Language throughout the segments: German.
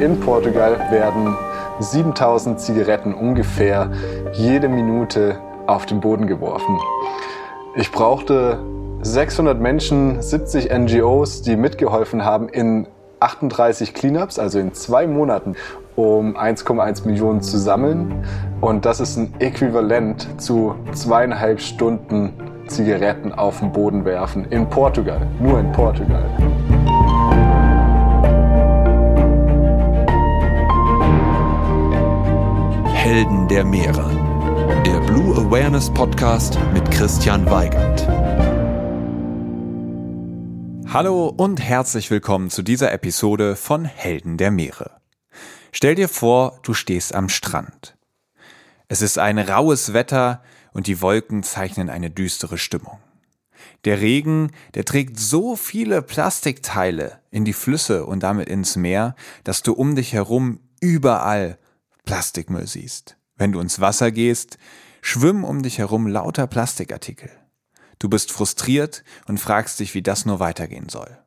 In Portugal werden 7000 Zigaretten ungefähr jede Minute auf den Boden geworfen. Ich brauchte 600 Menschen, 70 NGOs, die mitgeholfen haben in 38 Cleanups, also in zwei Monaten, um 1,1 Millionen zu sammeln. Und das ist ein Äquivalent zu zweieinhalb Stunden Zigaretten auf den Boden werfen in Portugal, nur in Portugal. Helden der Meere. Der Blue Awareness Podcast mit Christian Weigand. Hallo und herzlich willkommen zu dieser Episode von Helden der Meere. Stell dir vor, du stehst am Strand. Es ist ein raues Wetter und die Wolken zeichnen eine düstere Stimmung. Der Regen, der trägt so viele Plastikteile in die Flüsse und damit ins Meer, dass du um dich herum überall Plastikmüll siehst. Wenn du ins Wasser gehst, schwimmen um dich herum lauter Plastikartikel. Du bist frustriert und fragst dich, wie das nur weitergehen soll.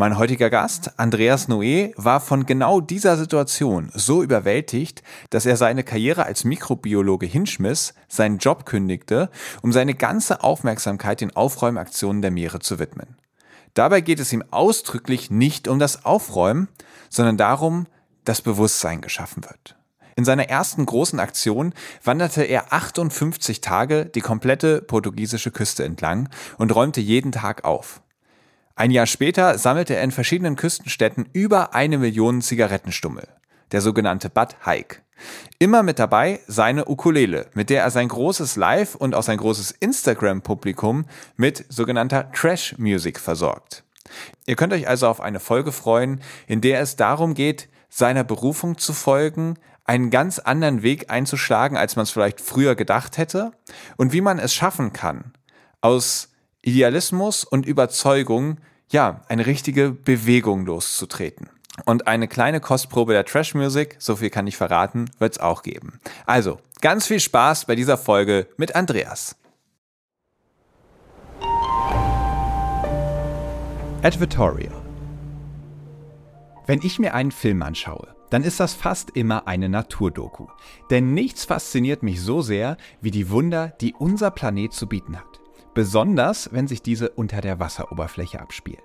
Mein heutiger Gast, Andreas Noé, war von genau dieser Situation so überwältigt, dass er seine Karriere als Mikrobiologe hinschmiss, seinen Job kündigte, um seine ganze Aufmerksamkeit den Aufräumaktionen der Meere zu widmen. Dabei geht es ihm ausdrücklich nicht um das Aufräumen, sondern darum, dass Bewusstsein geschaffen wird. In seiner ersten großen Aktion wanderte er 58 Tage die komplette portugiesische Küste entlang und räumte jeden Tag auf. Ein Jahr später sammelte er in verschiedenen Küstenstädten über eine Million Zigarettenstummel, der sogenannte Bud Hike. Immer mit dabei seine Ukulele, mit der er sein großes Live- und auch sein großes Instagram-Publikum mit sogenannter Trash-Music versorgt. Ihr könnt euch also auf eine Folge freuen, in der es darum geht, seiner Berufung zu folgen, einen ganz anderen Weg einzuschlagen, als man es vielleicht früher gedacht hätte und wie man es schaffen kann, aus Idealismus und Überzeugung, ja, eine richtige Bewegung loszutreten. Und eine kleine Kostprobe der Trash Music, so viel kann ich verraten, wird es auch geben. Also, ganz viel Spaß bei dieser Folge mit Andreas. Advertorial wenn ich mir einen Film anschaue, dann ist das fast immer eine Naturdoku. Denn nichts fasziniert mich so sehr wie die Wunder, die unser Planet zu bieten hat. Besonders, wenn sich diese unter der Wasseroberfläche abspielen.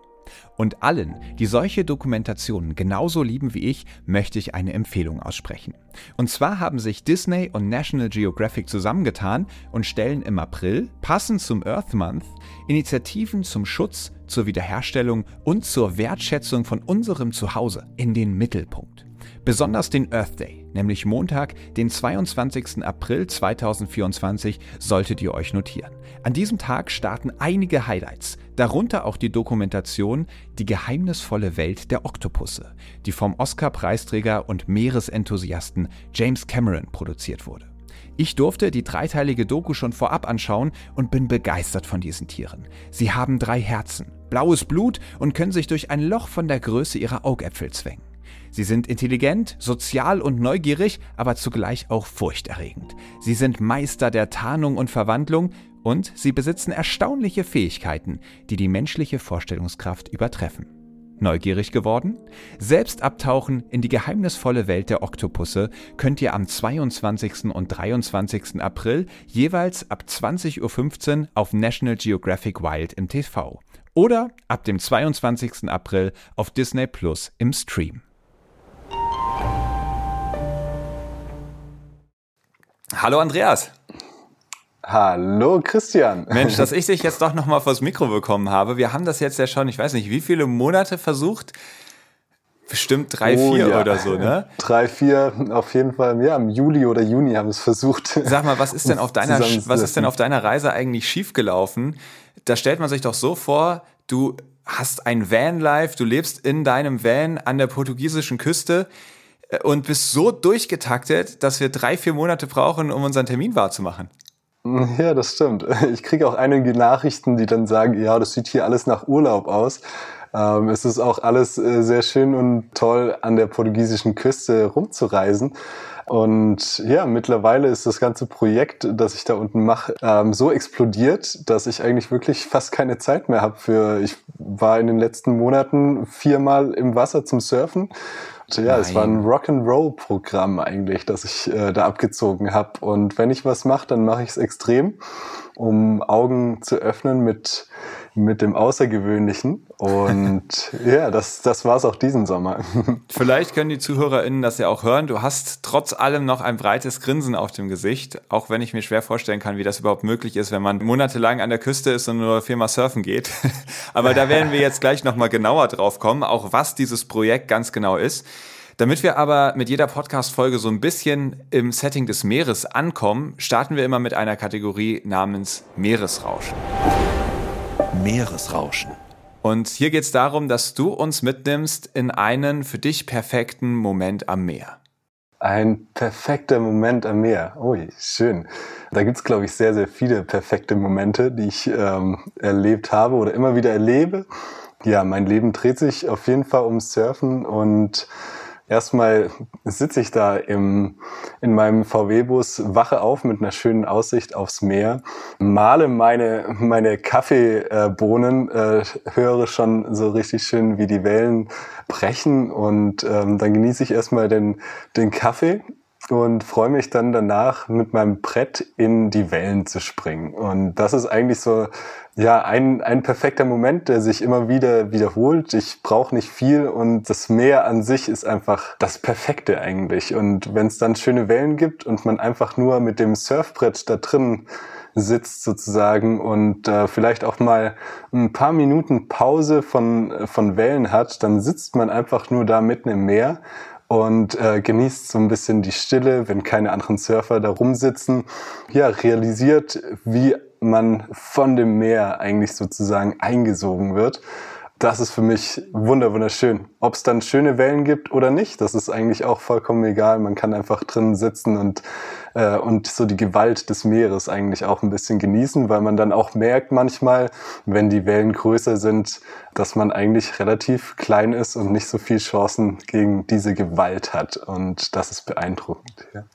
Und allen, die solche Dokumentationen genauso lieben wie ich, möchte ich eine Empfehlung aussprechen. Und zwar haben sich Disney und National Geographic zusammengetan und stellen im April, passend zum Earth Month, Initiativen zum Schutz, zur Wiederherstellung und zur Wertschätzung von unserem Zuhause in den Mittelpunkt. Besonders den Earth Day, nämlich Montag, den 22. April 2024, solltet ihr euch notieren. An diesem Tag starten einige Highlights, darunter auch die Dokumentation Die geheimnisvolle Welt der Oktopusse, die vom Oscar-Preisträger und Meeresenthusiasten James Cameron produziert wurde. Ich durfte die dreiteilige Doku schon vorab anschauen und bin begeistert von diesen Tieren. Sie haben drei Herzen, blaues Blut und können sich durch ein Loch von der Größe ihrer Augäpfel zwängen. Sie sind intelligent, sozial und neugierig, aber zugleich auch furchterregend. Sie sind Meister der Tarnung und Verwandlung und sie besitzen erstaunliche Fähigkeiten, die die menschliche Vorstellungskraft übertreffen. Neugierig geworden? Selbst abtauchen in die geheimnisvolle Welt der Oktopusse könnt ihr am 22. und 23. April jeweils ab 20.15 Uhr auf National Geographic Wild im TV oder ab dem 22. April auf Disney Plus im Stream. Hallo Andreas. Hallo Christian. Mensch, dass ich dich jetzt doch nochmal vors Mikro bekommen habe. Wir haben das jetzt ja schon, ich weiß nicht, wie viele Monate versucht. Bestimmt drei, oh, vier ja. oder so, ne? Drei, vier, auf jeden Fall. Ja, im Juli oder Juni haben wir es versucht. Sag mal, was ist denn auf deiner, was ist denn auf deiner Reise eigentlich schiefgelaufen? Da stellt man sich doch so vor, du hast ein Vanlife, du lebst in deinem Van an der portugiesischen Küste äh, und bist so durchgetaktet, dass wir drei, vier Monate brauchen, um unseren Termin wahrzumachen. Ja, das stimmt. Ich kriege auch einige Nachrichten, die dann sagen, ja, das sieht hier alles nach Urlaub aus. Ähm, es ist auch alles äh, sehr schön und toll, an der portugiesischen Küste rumzureisen. Und ja, mittlerweile ist das ganze Projekt, das ich da unten mache, ähm, so explodiert, dass ich eigentlich wirklich fast keine Zeit mehr habe für. Ich war in den letzten Monaten viermal im Wasser zum Surfen. Und ja, Nein. es war ein Rock'n'Roll-Programm eigentlich, das ich äh, da abgezogen habe. Und wenn ich was mache, dann mache ich es extrem, um Augen zu öffnen mit mit dem Außergewöhnlichen. Und ja, das, das war es auch diesen Sommer. Vielleicht können die ZuhörerInnen das ja auch hören. Du hast trotz allem noch ein breites Grinsen auf dem Gesicht, auch wenn ich mir schwer vorstellen kann, wie das überhaupt möglich ist, wenn man monatelang an der Küste ist und nur viermal surfen geht. Aber da werden wir jetzt gleich nochmal genauer drauf kommen, auch was dieses Projekt ganz genau ist. Damit wir aber mit jeder Podcast-Folge so ein bisschen im Setting des Meeres ankommen, starten wir immer mit einer Kategorie namens Meeresrauschen. Meeresrauschen. Und hier geht es darum, dass du uns mitnimmst in einen für dich perfekten Moment am Meer. Ein perfekter Moment am Meer. Ui, schön. Da gibt es, glaube ich, sehr, sehr viele perfekte Momente, die ich ähm, erlebt habe oder immer wieder erlebe. Ja, mein Leben dreht sich auf jeden Fall ums Surfen und Erstmal sitze ich da im, in meinem VW-Bus, wache auf mit einer schönen Aussicht aufs Meer, male meine, meine Kaffeebohnen, äh, höre schon so richtig schön, wie die Wellen brechen und ähm, dann genieße ich erstmal den, den Kaffee und freue mich dann danach mit meinem Brett in die Wellen zu springen. Und das ist eigentlich so ja ein, ein perfekter Moment, der sich immer wieder wiederholt. Ich brauche nicht viel und das Meer an sich ist einfach das Perfekte eigentlich. Und wenn es dann schöne Wellen gibt und man einfach nur mit dem Surfbrett da drin sitzt sozusagen und äh, vielleicht auch mal ein paar Minuten Pause von, von Wellen hat, dann sitzt man einfach nur da mitten im Meer und äh, genießt so ein bisschen die Stille, wenn keine anderen Surfer da rumsitzen. Ja, realisiert, wie man von dem Meer eigentlich sozusagen eingesogen wird. Das ist für mich wunderschön. Ob es dann schöne Wellen gibt oder nicht, das ist eigentlich auch vollkommen egal. Man kann einfach drin sitzen und äh, und so die Gewalt des Meeres eigentlich auch ein bisschen genießen, weil man dann auch merkt manchmal, wenn die Wellen größer sind, dass man eigentlich relativ klein ist und nicht so viel Chancen gegen diese Gewalt hat. Und das ist beeindruckend. Ja.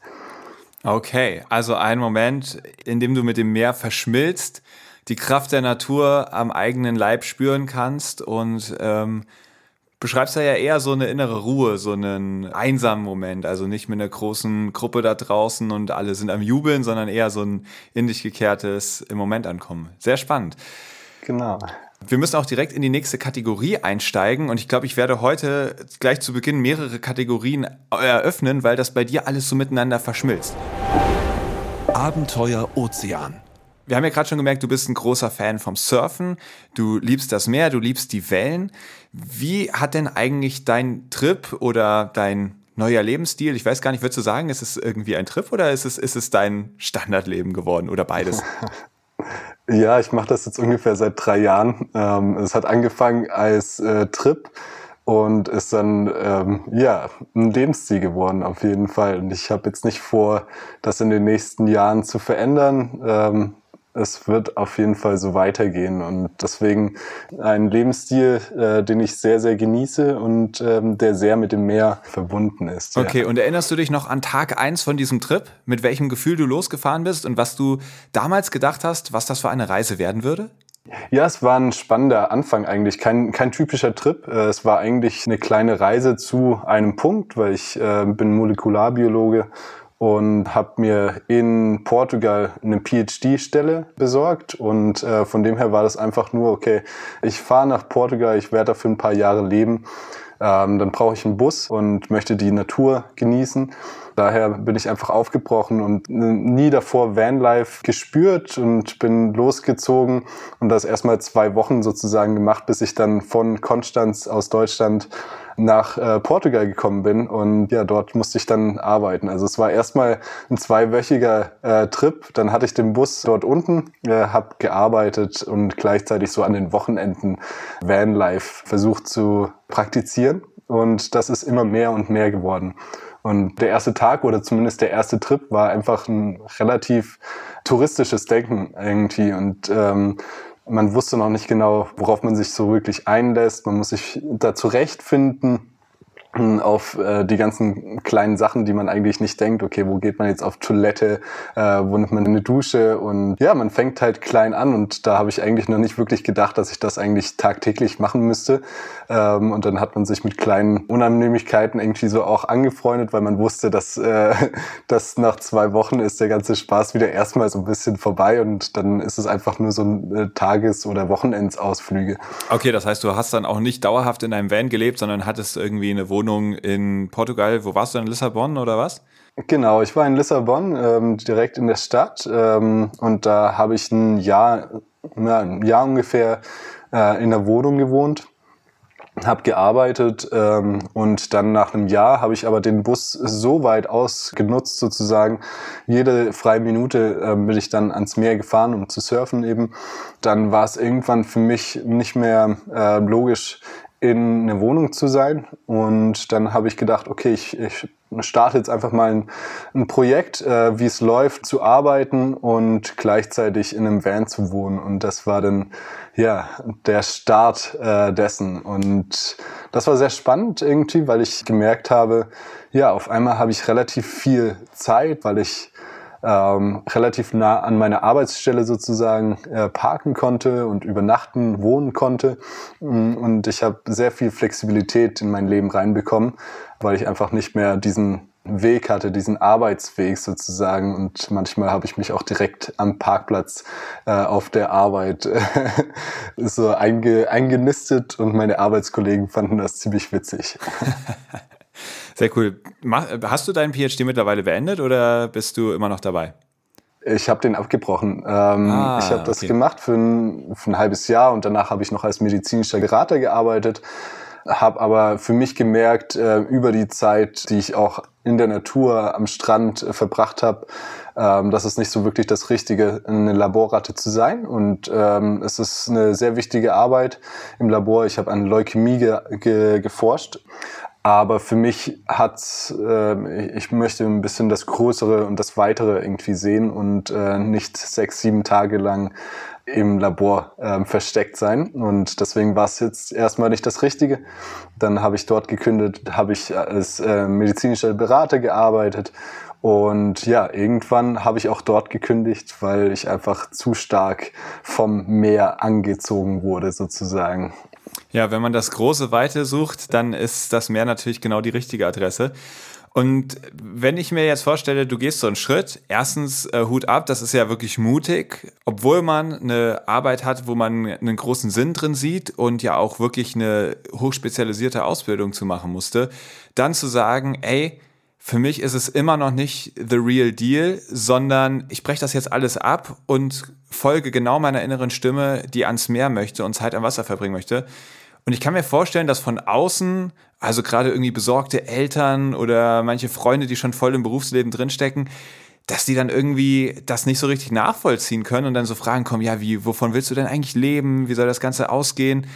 Okay, also ein Moment, in dem du mit dem Meer verschmilzt, die Kraft der Natur am eigenen Leib spüren kannst und ähm, beschreibst da ja eher so eine innere Ruhe, so einen einsamen Moment. Also nicht mit einer großen Gruppe da draußen und alle sind am Jubeln, sondern eher so ein in dich gekehrtes im Moment ankommen. Sehr spannend. Genau. Wir müssen auch direkt in die nächste Kategorie einsteigen und ich glaube, ich werde heute gleich zu Beginn mehrere Kategorien eröffnen, weil das bei dir alles so miteinander verschmilzt. Abenteuer Ozean. Wir haben ja gerade schon gemerkt, du bist ein großer Fan vom Surfen, du liebst das Meer, du liebst die Wellen. Wie hat denn eigentlich dein Trip oder dein neuer Lebensstil, ich weiß gar nicht, würdest du sagen, ist es irgendwie ein Trip oder ist es, ist es dein Standardleben geworden oder beides? Ja, ich mache das jetzt ungefähr seit drei Jahren. Ähm, es hat angefangen als äh, Trip und ist dann ähm, ja ein Lebensstil geworden auf jeden Fall. Und ich habe jetzt nicht vor, das in den nächsten Jahren zu verändern. Ähm, es wird auf jeden Fall so weitergehen und deswegen ein Lebensstil, äh, den ich sehr, sehr genieße und ähm, der sehr mit dem Meer verbunden ist. Okay, ja. und erinnerst du dich noch an Tag eins von diesem Trip, mit welchem Gefühl du losgefahren bist und was du damals gedacht hast, was das für eine Reise werden würde? Ja, es war ein spannender Anfang eigentlich. Kein, kein typischer Trip. Äh, es war eigentlich eine kleine Reise zu einem Punkt, weil ich äh, bin Molekularbiologe und habe mir in Portugal eine PhD-Stelle besorgt und äh, von dem her war das einfach nur, okay, ich fahre nach Portugal, ich werde da für ein paar Jahre leben, ähm, dann brauche ich einen Bus und möchte die Natur genießen. Daher bin ich einfach aufgebrochen und nie davor Vanlife gespürt und bin losgezogen und das erstmal zwei Wochen sozusagen gemacht, bis ich dann von Konstanz aus Deutschland nach äh, Portugal gekommen bin und ja, dort musste ich dann arbeiten. Also es war erstmal ein zweiwöchiger äh, Trip, dann hatte ich den Bus dort unten, äh, habe gearbeitet und gleichzeitig so an den Wochenenden Vanlife versucht zu praktizieren und das ist immer mehr und mehr geworden. Und der erste Tag oder zumindest der erste Trip war einfach ein relativ touristisches Denken irgendwie und ähm, man wusste noch nicht genau, worauf man sich so wirklich einlässt. Man muss sich da zurechtfinden. Auf äh, die ganzen kleinen Sachen, die man eigentlich nicht denkt. Okay, wo geht man jetzt auf Toilette? Äh, wo nimmt man eine Dusche? Und ja, man fängt halt klein an und da habe ich eigentlich noch nicht wirklich gedacht, dass ich das eigentlich tagtäglich machen müsste. Ähm, und dann hat man sich mit kleinen Unannehmlichkeiten irgendwie so auch angefreundet, weil man wusste, dass, äh, dass nach zwei Wochen ist der ganze Spaß wieder erstmal so ein bisschen vorbei und dann ist es einfach nur so ein äh, Tages- oder Wochenendsausflüge. Okay, das heißt, du hast dann auch nicht dauerhaft in einem Van gelebt, sondern hattest irgendwie eine Wohnung Wohnung in Portugal. Wo warst du in Lissabon oder was? Genau, ich war in Lissabon, ähm, direkt in der Stadt. Ähm, und da habe ich ein Jahr, ja, ein Jahr ungefähr äh, in der Wohnung gewohnt habe gearbeitet ähm, und dann nach einem Jahr habe ich aber den Bus so weit ausgenutzt sozusagen. Jede freie Minute äh, bin ich dann ans Meer gefahren, um zu surfen eben. Dann war es irgendwann für mich nicht mehr äh, logisch, in eine Wohnung zu sein. Und dann habe ich gedacht, okay, ich, ich starte jetzt einfach mal ein, ein Projekt, äh, wie es läuft, zu arbeiten und gleichzeitig in einem Van zu wohnen. Und das war dann ja der Start äh, dessen. Und das war sehr spannend irgendwie, weil ich gemerkt habe, ja, auf einmal habe ich relativ viel Zeit, weil ich ähm, relativ nah an meiner Arbeitsstelle sozusagen äh, parken konnte und übernachten, wohnen konnte. Mm, und ich habe sehr viel Flexibilität in mein Leben reinbekommen, weil ich einfach nicht mehr diesen Weg hatte, diesen Arbeitsweg sozusagen. Und manchmal habe ich mich auch direkt am Parkplatz äh, auf der Arbeit so einge, eingenistet und meine Arbeitskollegen fanden das ziemlich witzig. Sehr cool. Hast du deinen PhD mittlerweile beendet oder bist du immer noch dabei? Ich habe den abgebrochen. Ähm, ah, ich habe das okay. gemacht für ein, für ein halbes Jahr und danach habe ich noch als medizinischer Berater gearbeitet. Habe aber für mich gemerkt, äh, über die Zeit, die ich auch in der Natur am Strand äh, verbracht habe, ähm, dass es nicht so wirklich das Richtige, eine Laborratte zu sein. Und ähm, es ist eine sehr wichtige Arbeit im Labor. Ich habe an Leukämie ge ge geforscht. Aber für mich hat's, äh, ich möchte ein bisschen das Größere und das Weitere irgendwie sehen und äh, nicht sechs, sieben Tage lang im Labor äh, versteckt sein. Und deswegen war es jetzt erstmal nicht das Richtige. Dann habe ich dort gekündigt, habe ich als äh, medizinischer Berater gearbeitet. Und ja, irgendwann habe ich auch dort gekündigt, weil ich einfach zu stark vom Meer angezogen wurde, sozusagen. Ja, wenn man das große Weite sucht, dann ist das Meer natürlich genau die richtige Adresse. Und wenn ich mir jetzt vorstelle, du gehst so einen Schritt, erstens äh, Hut ab, das ist ja wirklich mutig, obwohl man eine Arbeit hat, wo man einen großen Sinn drin sieht und ja auch wirklich eine hochspezialisierte Ausbildung zu machen musste, dann zu sagen, ey, für mich ist es immer noch nicht the real deal, sondern ich breche das jetzt alles ab und folge genau meiner inneren Stimme, die ans Meer möchte und Zeit am Wasser verbringen möchte. Und ich kann mir vorstellen, dass von außen, also gerade irgendwie besorgte Eltern oder manche Freunde, die schon voll im Berufsleben drinstecken, dass die dann irgendwie das nicht so richtig nachvollziehen können und dann so Fragen kommen, ja, wie, wovon willst du denn eigentlich leben? Wie soll das Ganze ausgehen?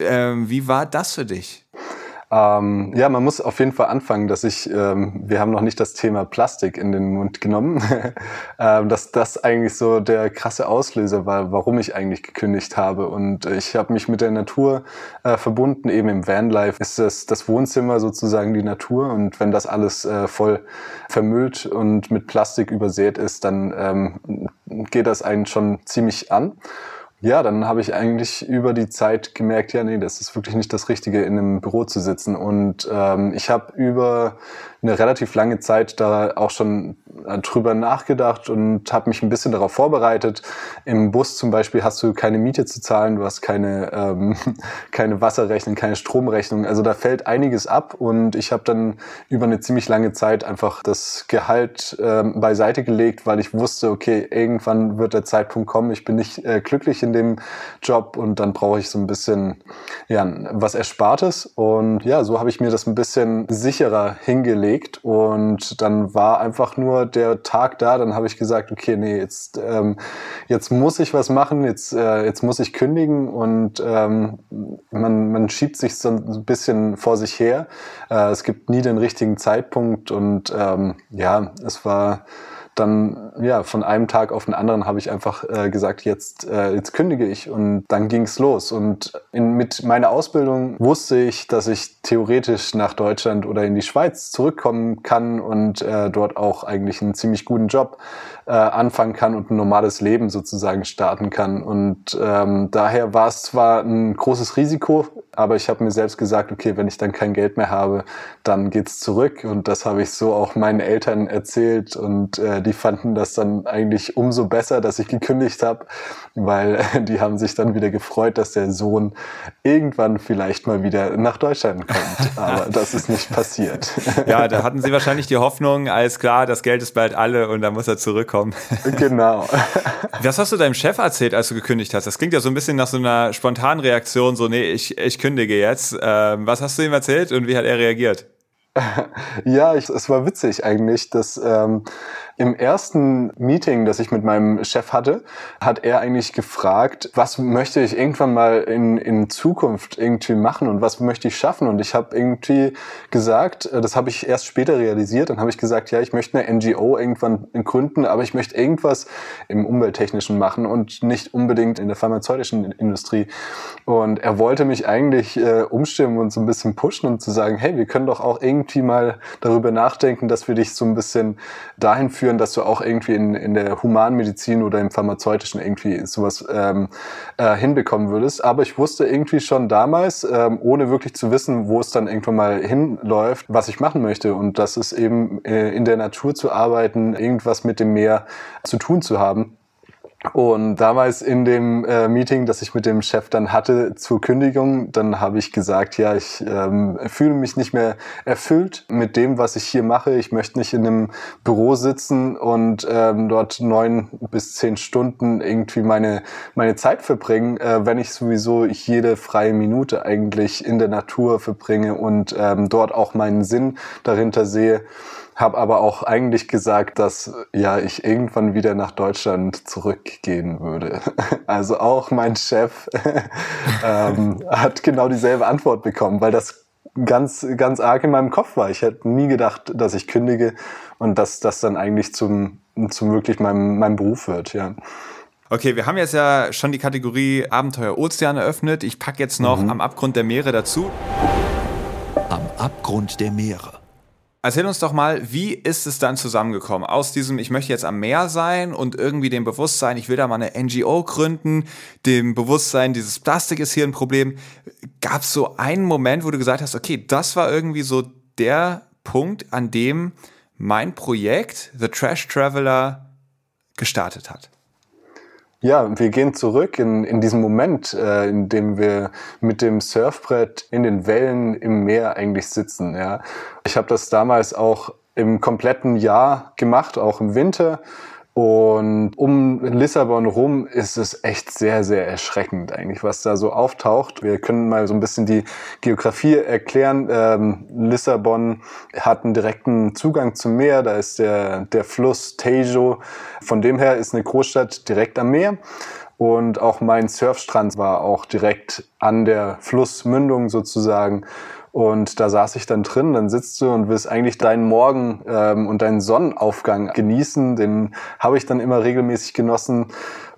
Ähm, wie war das für dich? Ähm, ja, man muss auf jeden Fall anfangen, dass ich, ähm, wir haben noch nicht das Thema Plastik in den Mund genommen, ähm, dass das eigentlich so der krasse Auslöser war, warum ich eigentlich gekündigt habe. Und ich habe mich mit der Natur äh, verbunden, eben im Vanlife ist das, das Wohnzimmer sozusagen die Natur. Und wenn das alles äh, voll vermüllt und mit Plastik übersät ist, dann ähm, geht das einen schon ziemlich an. Ja, dann habe ich eigentlich über die Zeit gemerkt, ja, nee, das ist wirklich nicht das Richtige, in einem Büro zu sitzen. Und ähm, ich habe über eine relativ lange Zeit da auch schon äh, drüber nachgedacht und habe mich ein bisschen darauf vorbereitet. Im Bus zum Beispiel hast du keine Miete zu zahlen, du hast keine, ähm, keine Wasserrechnung, keine Stromrechnung. Also da fällt einiges ab und ich habe dann über eine ziemlich lange Zeit einfach das Gehalt ähm, beiseite gelegt, weil ich wusste, okay, irgendwann wird der Zeitpunkt kommen, ich bin nicht äh, glücklich in dem Job und dann brauche ich so ein bisschen ja, was Erspartes. Und ja, so habe ich mir das ein bisschen sicherer hingelegt gelegt und dann war einfach nur der Tag da. Dann habe ich gesagt, okay, nee, jetzt, ähm, jetzt muss ich was machen, jetzt, äh, jetzt muss ich kündigen und ähm, man, man schiebt sich so ein bisschen vor sich her. Äh, es gibt nie den richtigen Zeitpunkt und ähm, ja, es war dann ja, von einem Tag auf den anderen habe ich einfach äh, gesagt, jetzt, äh, jetzt kündige ich und dann ging es los. Und in, mit meiner Ausbildung wusste ich, dass ich theoretisch nach Deutschland oder in die Schweiz zurückkommen kann und äh, dort auch eigentlich einen ziemlich guten Job äh, anfangen kann und ein normales Leben sozusagen starten kann. Und ähm, daher war es zwar ein großes Risiko, aber ich habe mir selbst gesagt, okay, wenn ich dann kein Geld mehr habe, dann geht's zurück. Und das habe ich so auch meinen Eltern erzählt und äh, die fanden das dann eigentlich umso besser, dass ich gekündigt habe, weil die haben sich dann wieder gefreut, dass der Sohn irgendwann vielleicht mal wieder nach Deutschland kommt. Aber das ist nicht passiert. Ja, da hatten sie wahrscheinlich die Hoffnung, alles klar, das Geld ist bald alle und dann muss er zurückkommen. Genau. Was hast du deinem Chef erzählt, als du gekündigt hast? Das klingt ja so ein bisschen nach so einer spontanen Reaktion, so, nee, ich, ich kündige jetzt. Ähm, was hast du ihm erzählt und wie hat er reagiert? ja, ich, es war witzig eigentlich, dass ähm, im ersten Meeting, das ich mit meinem Chef hatte, hat er eigentlich gefragt, was möchte ich irgendwann mal in, in Zukunft irgendwie machen und was möchte ich schaffen? Und ich habe irgendwie gesagt, äh, das habe ich erst später realisiert, dann habe ich gesagt, ja, ich möchte eine NGO irgendwann gründen, aber ich möchte irgendwas im Umwelttechnischen machen und nicht unbedingt in der pharmazeutischen Industrie. Und er wollte mich eigentlich äh, umstimmen und so ein bisschen pushen und zu sagen, hey, wir können doch auch irgendwie mal darüber nachdenken, dass wir dich so ein bisschen dahin führen, führen, dass du auch irgendwie in, in der Humanmedizin oder im Pharmazeutischen irgendwie sowas ähm, äh, hinbekommen würdest. Aber ich wusste irgendwie schon damals, ähm, ohne wirklich zu wissen, wo es dann irgendwann mal hinläuft, was ich machen möchte. Und das ist eben äh, in der Natur zu arbeiten, irgendwas mit dem Meer zu tun zu haben. Und damals in dem äh, Meeting, das ich mit dem Chef dann hatte zur Kündigung, dann habe ich gesagt, ja, ich ähm, fühle mich nicht mehr erfüllt mit dem, was ich hier mache. Ich möchte nicht in einem Büro sitzen und ähm, dort neun bis zehn Stunden irgendwie meine, meine Zeit verbringen, äh, wenn ich sowieso jede freie Minute eigentlich in der Natur verbringe und ähm, dort auch meinen Sinn dahinter sehe habe aber auch eigentlich gesagt, dass ja ich irgendwann wieder nach Deutschland zurückgehen würde. Also auch mein Chef ähm, hat genau dieselbe Antwort bekommen, weil das ganz ganz arg in meinem Kopf war. Ich hätte nie gedacht, dass ich kündige und dass das dann eigentlich zum zum wirklich meinem meinem Beruf wird. Ja. Okay, wir haben jetzt ja schon die Kategorie Abenteuer Ozean eröffnet. Ich packe jetzt noch mhm. am Abgrund der Meere dazu. Am Abgrund der Meere. Erzähl uns doch mal, wie ist es dann zusammengekommen? Aus diesem, ich möchte jetzt am Meer sein und irgendwie dem Bewusstsein, ich will da mal eine NGO gründen, dem Bewusstsein, dieses Plastik ist hier ein Problem. Gab es so einen Moment, wo du gesagt hast, okay, das war irgendwie so der Punkt, an dem mein Projekt, The Trash Traveler, gestartet hat? Ja, wir gehen zurück in, in diesen Moment, äh, in dem wir mit dem Surfbrett in den Wellen im Meer eigentlich sitzen. Ja. Ich habe das damals auch im kompletten Jahr gemacht, auch im Winter. Und um Lissabon rum ist es echt sehr, sehr erschreckend eigentlich, was da so auftaucht. Wir können mal so ein bisschen die Geografie erklären. Ähm, Lissabon hat einen direkten Zugang zum Meer. Da ist der, der Fluss Tejo. Von dem her ist eine Großstadt direkt am Meer. Und auch mein Surfstrand war auch direkt an der Flussmündung sozusagen. Und da saß ich dann drin, dann sitzt du und willst eigentlich deinen Morgen ähm, und deinen Sonnenaufgang genießen. Den habe ich dann immer regelmäßig genossen.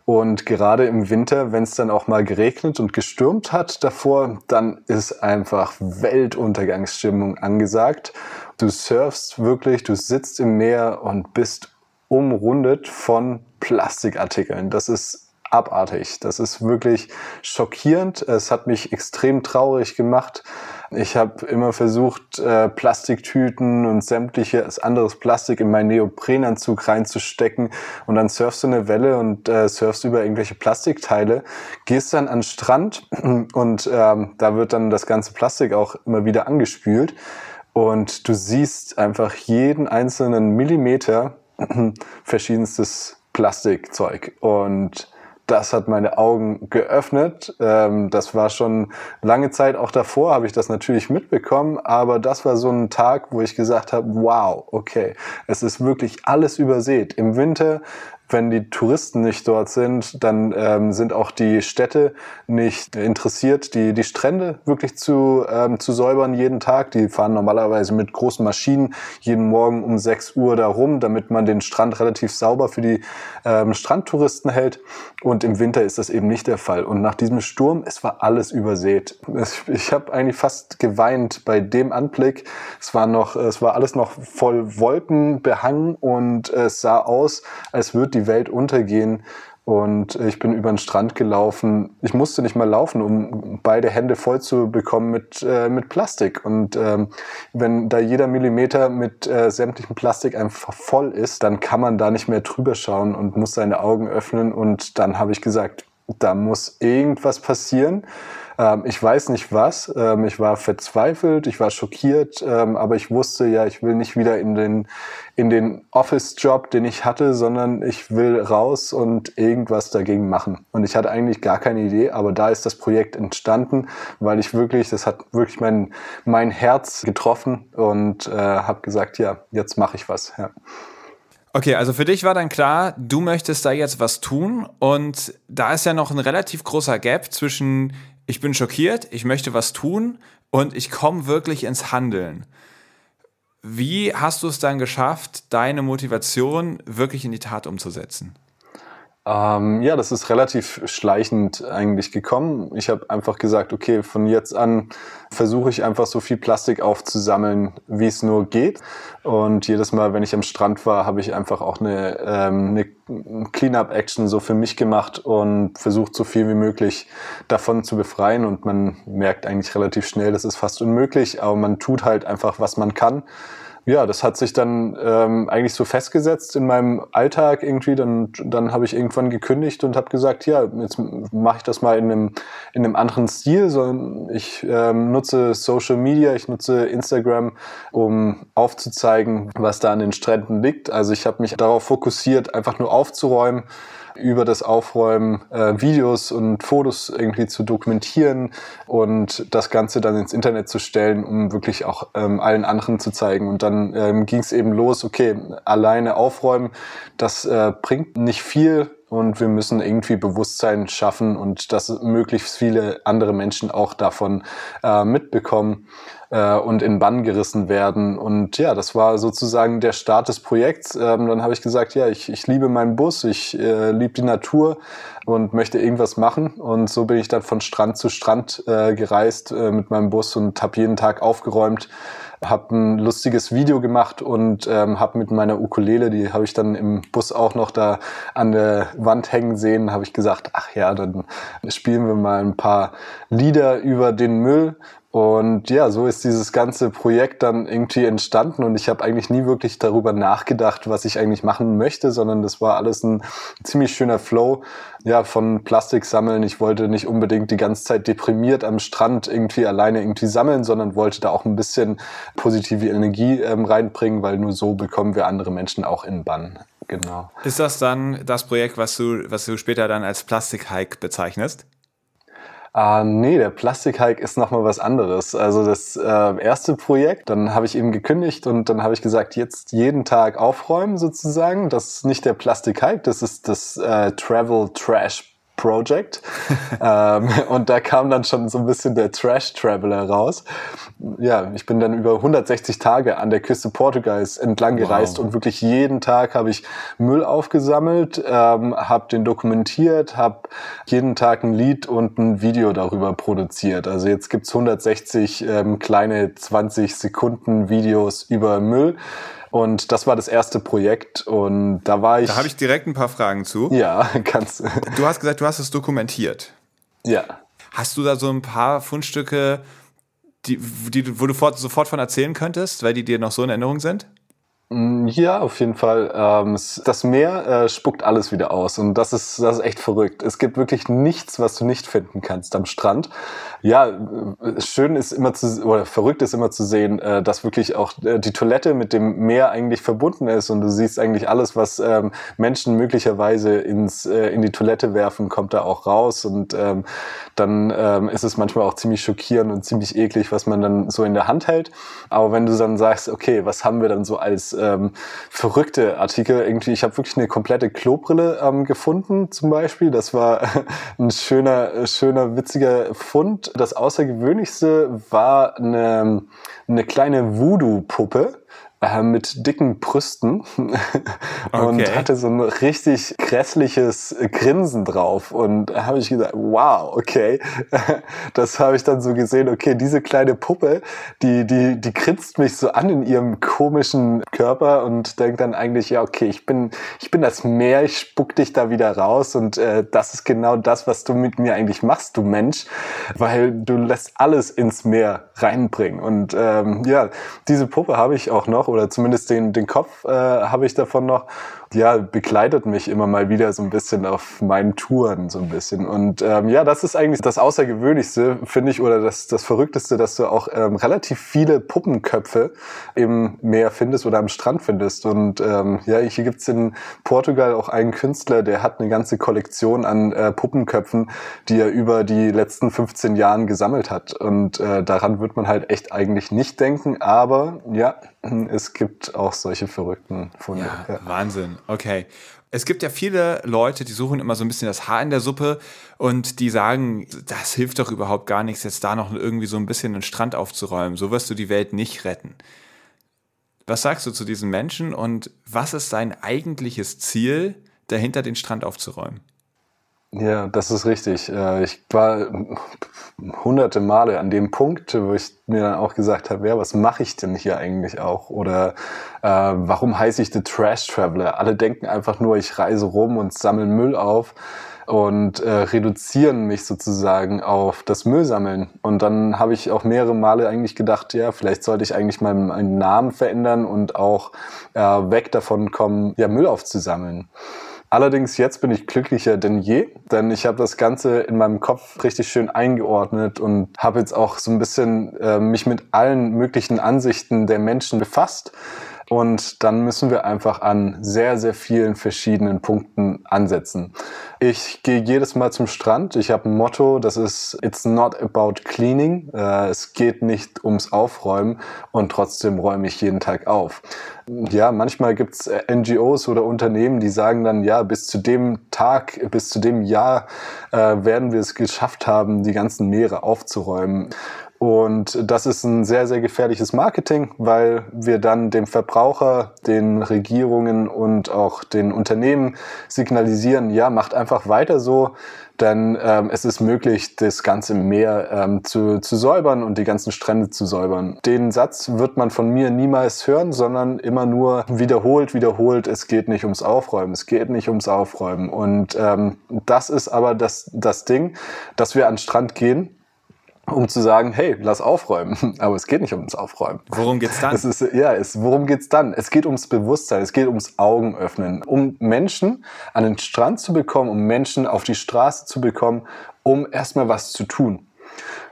Und gerade im Winter, wenn es dann auch mal geregnet und gestürmt hat davor, dann ist einfach Weltuntergangsstimmung angesagt. Du surfst wirklich, du sitzt im Meer und bist umrundet von Plastikartikeln. Das ist abartig. Das ist wirklich schockierend. Es hat mich extrem traurig gemacht. Ich habe immer versucht, äh, Plastiktüten und sämtliches anderes Plastik in meinen Neoprenanzug reinzustecken. Und dann surfst du eine Welle und äh, surfst über irgendwelche Plastikteile, gehst dann an den Strand und ähm, da wird dann das ganze Plastik auch immer wieder angespült. Und du siehst einfach jeden einzelnen Millimeter verschiedenstes Plastikzeug. Und das hat meine Augen geöffnet. Ähm, das war schon lange Zeit auch davor, habe ich das natürlich mitbekommen, aber das war so ein Tag, wo ich gesagt habe, wow, okay, es ist wirklich alles übersät. Im Winter wenn die Touristen nicht dort sind, dann ähm, sind auch die Städte nicht interessiert, die, die Strände wirklich zu, ähm, zu säubern jeden Tag. Die fahren normalerweise mit großen Maschinen jeden Morgen um 6 Uhr da rum, damit man den Strand relativ sauber für die ähm, Strandtouristen hält. Und im Winter ist das eben nicht der Fall. Und nach diesem Sturm, es war alles übersät. Ich habe eigentlich fast geweint bei dem Anblick. Es war noch, es war alles noch voll Wolken behangen und es sah aus, als würde die Welt untergehen. Und ich bin über den Strand gelaufen. Ich musste nicht mal laufen, um beide Hände voll zu bekommen mit, äh, mit Plastik. Und ähm, wenn da jeder Millimeter mit äh, sämtlichem Plastik einfach voll ist, dann kann man da nicht mehr drüber schauen und muss seine Augen öffnen. Und dann habe ich gesagt, da muss irgendwas passieren. Ähm, ich weiß nicht was. Ähm, ich war verzweifelt, ich war schockiert, ähm, aber ich wusste ja, ich will nicht wieder in den, in den Office-Job, den ich hatte, sondern ich will raus und irgendwas dagegen machen. Und ich hatte eigentlich gar keine Idee, aber da ist das Projekt entstanden, weil ich wirklich, das hat wirklich mein, mein Herz getroffen und äh, habe gesagt, ja, jetzt mache ich was. Ja. Okay, also für dich war dann klar, du möchtest da jetzt was tun und da ist ja noch ein relativ großer Gap zwischen ich bin schockiert, ich möchte was tun und ich komme wirklich ins Handeln. Wie hast du es dann geschafft, deine Motivation wirklich in die Tat umzusetzen? Ähm, ja, das ist relativ schleichend eigentlich gekommen. Ich habe einfach gesagt, okay, von jetzt an versuche ich einfach so viel Plastik aufzusammeln, wie es nur geht. Und jedes Mal, wenn ich am Strand war, habe ich einfach auch eine, ähm, eine Cleanup-Action so für mich gemacht und versucht, so viel wie möglich davon zu befreien. Und man merkt eigentlich relativ schnell, das ist fast unmöglich, aber man tut halt einfach, was man kann ja, das hat sich dann ähm, eigentlich so festgesetzt in meinem Alltag irgendwie. Dann, dann habe ich irgendwann gekündigt und habe gesagt, ja, jetzt mache ich das mal in einem, in einem anderen Stil. So, ich ähm, nutze Social Media, ich nutze Instagram, um aufzuzeigen, was da an den Stränden liegt. Also ich habe mich darauf fokussiert, einfach nur aufzuräumen über das Aufräumen äh, Videos und Fotos irgendwie zu dokumentieren und das Ganze dann ins Internet zu stellen, um wirklich auch ähm, allen anderen zu zeigen. Und dann ähm, ging es eben los, okay, alleine aufräumen, das äh, bringt nicht viel und wir müssen irgendwie Bewusstsein schaffen und dass möglichst viele andere Menschen auch davon äh, mitbekommen äh, und in Bann gerissen werden. Und ja, das war sozusagen der Start des Projekts. Ähm, dann habe ich gesagt, ja, ich, ich liebe meinen Bus, ich äh, liebe die Natur und möchte irgendwas machen. Und so bin ich dann von Strand zu Strand äh, gereist äh, mit meinem Bus und habe jeden Tag aufgeräumt habe ein lustiges Video gemacht und ähm, habe mit meiner Ukulele, die habe ich dann im Bus auch noch da an der Wand hängen sehen, habe ich gesagt, ach ja, dann spielen wir mal ein paar Lieder über den Müll und ja, so ist dieses ganze Projekt dann irgendwie entstanden und ich habe eigentlich nie wirklich darüber nachgedacht, was ich eigentlich machen möchte, sondern das war alles ein ziemlich schöner Flow ja, von Plastik sammeln. Ich wollte nicht unbedingt die ganze Zeit deprimiert am Strand irgendwie alleine irgendwie sammeln, sondern wollte da auch ein bisschen positive Energie ähm, reinbringen, weil nur so bekommen wir andere Menschen auch in Bann. Genau. Ist das dann das Projekt, was du, was du später dann als Plastik-Hike bezeichnest? Ah, nee, der Plastikhike ist nochmal was anderes. Also das äh, erste Projekt, dann habe ich eben gekündigt und dann habe ich gesagt, jetzt jeden Tag aufräumen sozusagen. Das ist nicht der Plastikhike, das ist das äh, Travel Trash Project. ähm, und da kam dann schon so ein bisschen der Trash Traveler raus. Ja, ich bin dann über 160 Tage an der Küste Portugals entlang gereist wow. und wirklich jeden Tag habe ich Müll aufgesammelt, ähm, habe den dokumentiert, habe jeden Tag ein Lied und ein Video darüber produziert. Also jetzt gibt's 160 ähm, kleine 20 Sekunden Videos über Müll. Und das war das erste Projekt und da war ich. Da habe ich direkt ein paar Fragen zu. Ja, kannst du. Du hast gesagt, du hast es dokumentiert. Ja. Hast du da so ein paar Fundstücke, die, die, wo du sofort von erzählen könntest, weil die dir noch so in Erinnerung sind? Mm, ja, auf jeden Fall. Ähm, das Meer äh, spuckt alles wieder aus und das ist, das ist echt verrückt. Es gibt wirklich nichts, was du nicht finden kannst am Strand. Ja, äh, schön ist immer zu, oder verrückt ist immer zu sehen, äh, dass wirklich auch die Toilette mit dem Meer eigentlich verbunden ist und du siehst eigentlich alles, was ähm, Menschen möglicherweise ins, in die Toilette werfen, kommt da auch raus und ähm, dann ist es manchmal auch ziemlich schockierend und ziemlich eklig, was man dann so in der Hand hält. Aber wenn du dann sagst, okay, was haben wir dann so als ähm, verrückte Artikel. Irgendwie, ich habe wirklich eine komplette Klobrille ähm, gefunden, zum Beispiel. Das war ein schöner, schöner, witziger Fund. Das Außergewöhnlichste war eine, eine kleine Voodoo-Puppe äh, mit dicken Brüsten und okay. hatte so ein richtig grässliches Grinsen drauf. Und da habe ich gesagt, wow, okay. Das habe ich dann so gesehen, okay, diese kleine Puppe, die, die, die grinst mich so an in ihrem komischen Körper und denkt dann eigentlich, ja, okay, ich bin, ich bin das Meer, ich spuck dich da wieder raus und äh, das ist genau das, was du mit mir eigentlich machst, du Mensch, weil du lässt alles ins Meer reinbringen. Und ähm, ja, diese Puppe habe ich auch noch oder zumindest den, den Kopf äh, habe ich davon noch ja, begleitet mich immer mal wieder so ein bisschen auf meinen Touren so ein bisschen. Und ähm, ja, das ist eigentlich das Außergewöhnlichste, finde ich, oder das, das Verrückteste, dass du auch ähm, relativ viele Puppenköpfe im Meer findest oder am Strand findest. Und ähm, ja, hier gibt's in Portugal auch einen Künstler, der hat eine ganze Kollektion an äh, Puppenköpfen, die er über die letzten 15 Jahren gesammelt hat. Und äh, daran wird man halt echt eigentlich nicht denken, aber ja, es gibt auch solche verrückten Funde. Ja, ja. Wahnsinn. Okay. Es gibt ja viele Leute, die suchen immer so ein bisschen das Haar in der Suppe und die sagen, das hilft doch überhaupt gar nichts, jetzt da noch irgendwie so ein bisschen den Strand aufzuräumen. So wirst du die Welt nicht retten. Was sagst du zu diesen Menschen und was ist dein eigentliches Ziel, dahinter den Strand aufzuräumen? Ja, das ist richtig. Äh, ich war hunderte Male an dem Punkt, wo ich mir dann auch gesagt habe, ja, was mache ich denn hier eigentlich auch? Oder äh, warum heiße ich The Trash Traveler? Alle denken einfach nur, ich reise rum und sammle Müll auf und äh, reduzieren mich sozusagen auf das Müllsammeln. Und dann habe ich auch mehrere Male eigentlich gedacht, ja, vielleicht sollte ich eigentlich mal meinen Namen verändern und auch äh, weg davon kommen, ja, Müll aufzusammeln. Allerdings jetzt bin ich glücklicher denn je, denn ich habe das Ganze in meinem Kopf richtig schön eingeordnet und habe jetzt auch so ein bisschen äh, mich mit allen möglichen Ansichten der Menschen befasst. Und dann müssen wir einfach an sehr, sehr vielen verschiedenen Punkten ansetzen. Ich gehe jedes Mal zum Strand. Ich habe ein Motto, das ist It's not about cleaning. Äh, es geht nicht ums Aufräumen und trotzdem räume ich jeden Tag auf. Ja, manchmal gibt's NGOs oder Unternehmen, die sagen dann, ja, bis zu dem Tag, bis zu dem Jahr äh, werden wir es geschafft haben, die ganzen Meere aufzuräumen. Und das ist ein sehr, sehr gefährliches Marketing, weil wir dann dem Verbraucher, den Regierungen und auch den Unternehmen signalisieren, ja, macht einfach weiter so, denn ähm, es ist möglich, das ganze Meer ähm, zu, zu säubern und die ganzen Strände zu säubern. Den Satz wird man von mir niemals hören, sondern immer nur wiederholt, wiederholt, es geht nicht ums Aufräumen, es geht nicht ums Aufräumen. Und ähm, das ist aber das, das Ding, dass wir an den Strand gehen um zu sagen, hey, lass aufräumen. Aber es geht nicht ums Aufräumen. Worum geht's dann? Es ist, ja, es, worum geht's dann? Es geht ums Bewusstsein, es geht ums Augenöffnen, um Menschen an den Strand zu bekommen, um Menschen auf die Straße zu bekommen, um erstmal was zu tun.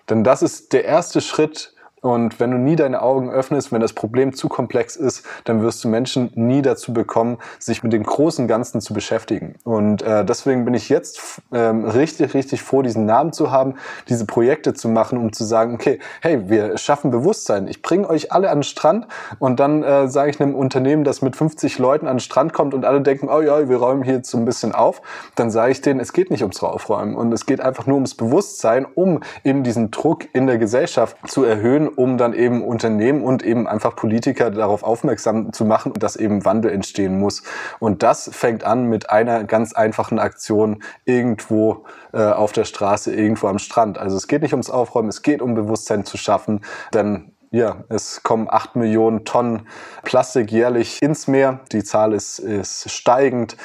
Denn das ist der erste Schritt, und wenn du nie deine Augen öffnest, wenn das Problem zu komplex ist, dann wirst du Menschen nie dazu bekommen, sich mit dem großen Ganzen zu beschäftigen. Und äh, deswegen bin ich jetzt ähm, richtig, richtig froh, diesen Namen zu haben, diese Projekte zu machen, um zu sagen, okay, hey, wir schaffen Bewusstsein. Ich bringe euch alle an den Strand und dann äh, sage ich einem Unternehmen, das mit 50 Leuten an den Strand kommt und alle denken, oh ja, wir räumen hier jetzt so ein bisschen auf. Dann sage ich denen, es geht nicht ums Aufräumen und es geht einfach nur ums Bewusstsein, um eben diesen Druck in der Gesellschaft zu erhöhen um dann eben Unternehmen und eben einfach Politiker darauf aufmerksam zu machen, dass eben Wandel entstehen muss. Und das fängt an mit einer ganz einfachen Aktion irgendwo äh, auf der Straße, irgendwo am Strand. Also es geht nicht ums Aufräumen, es geht um Bewusstsein zu schaffen, denn ja, es kommen acht Millionen Tonnen Plastik jährlich ins Meer. Die Zahl ist, ist steigend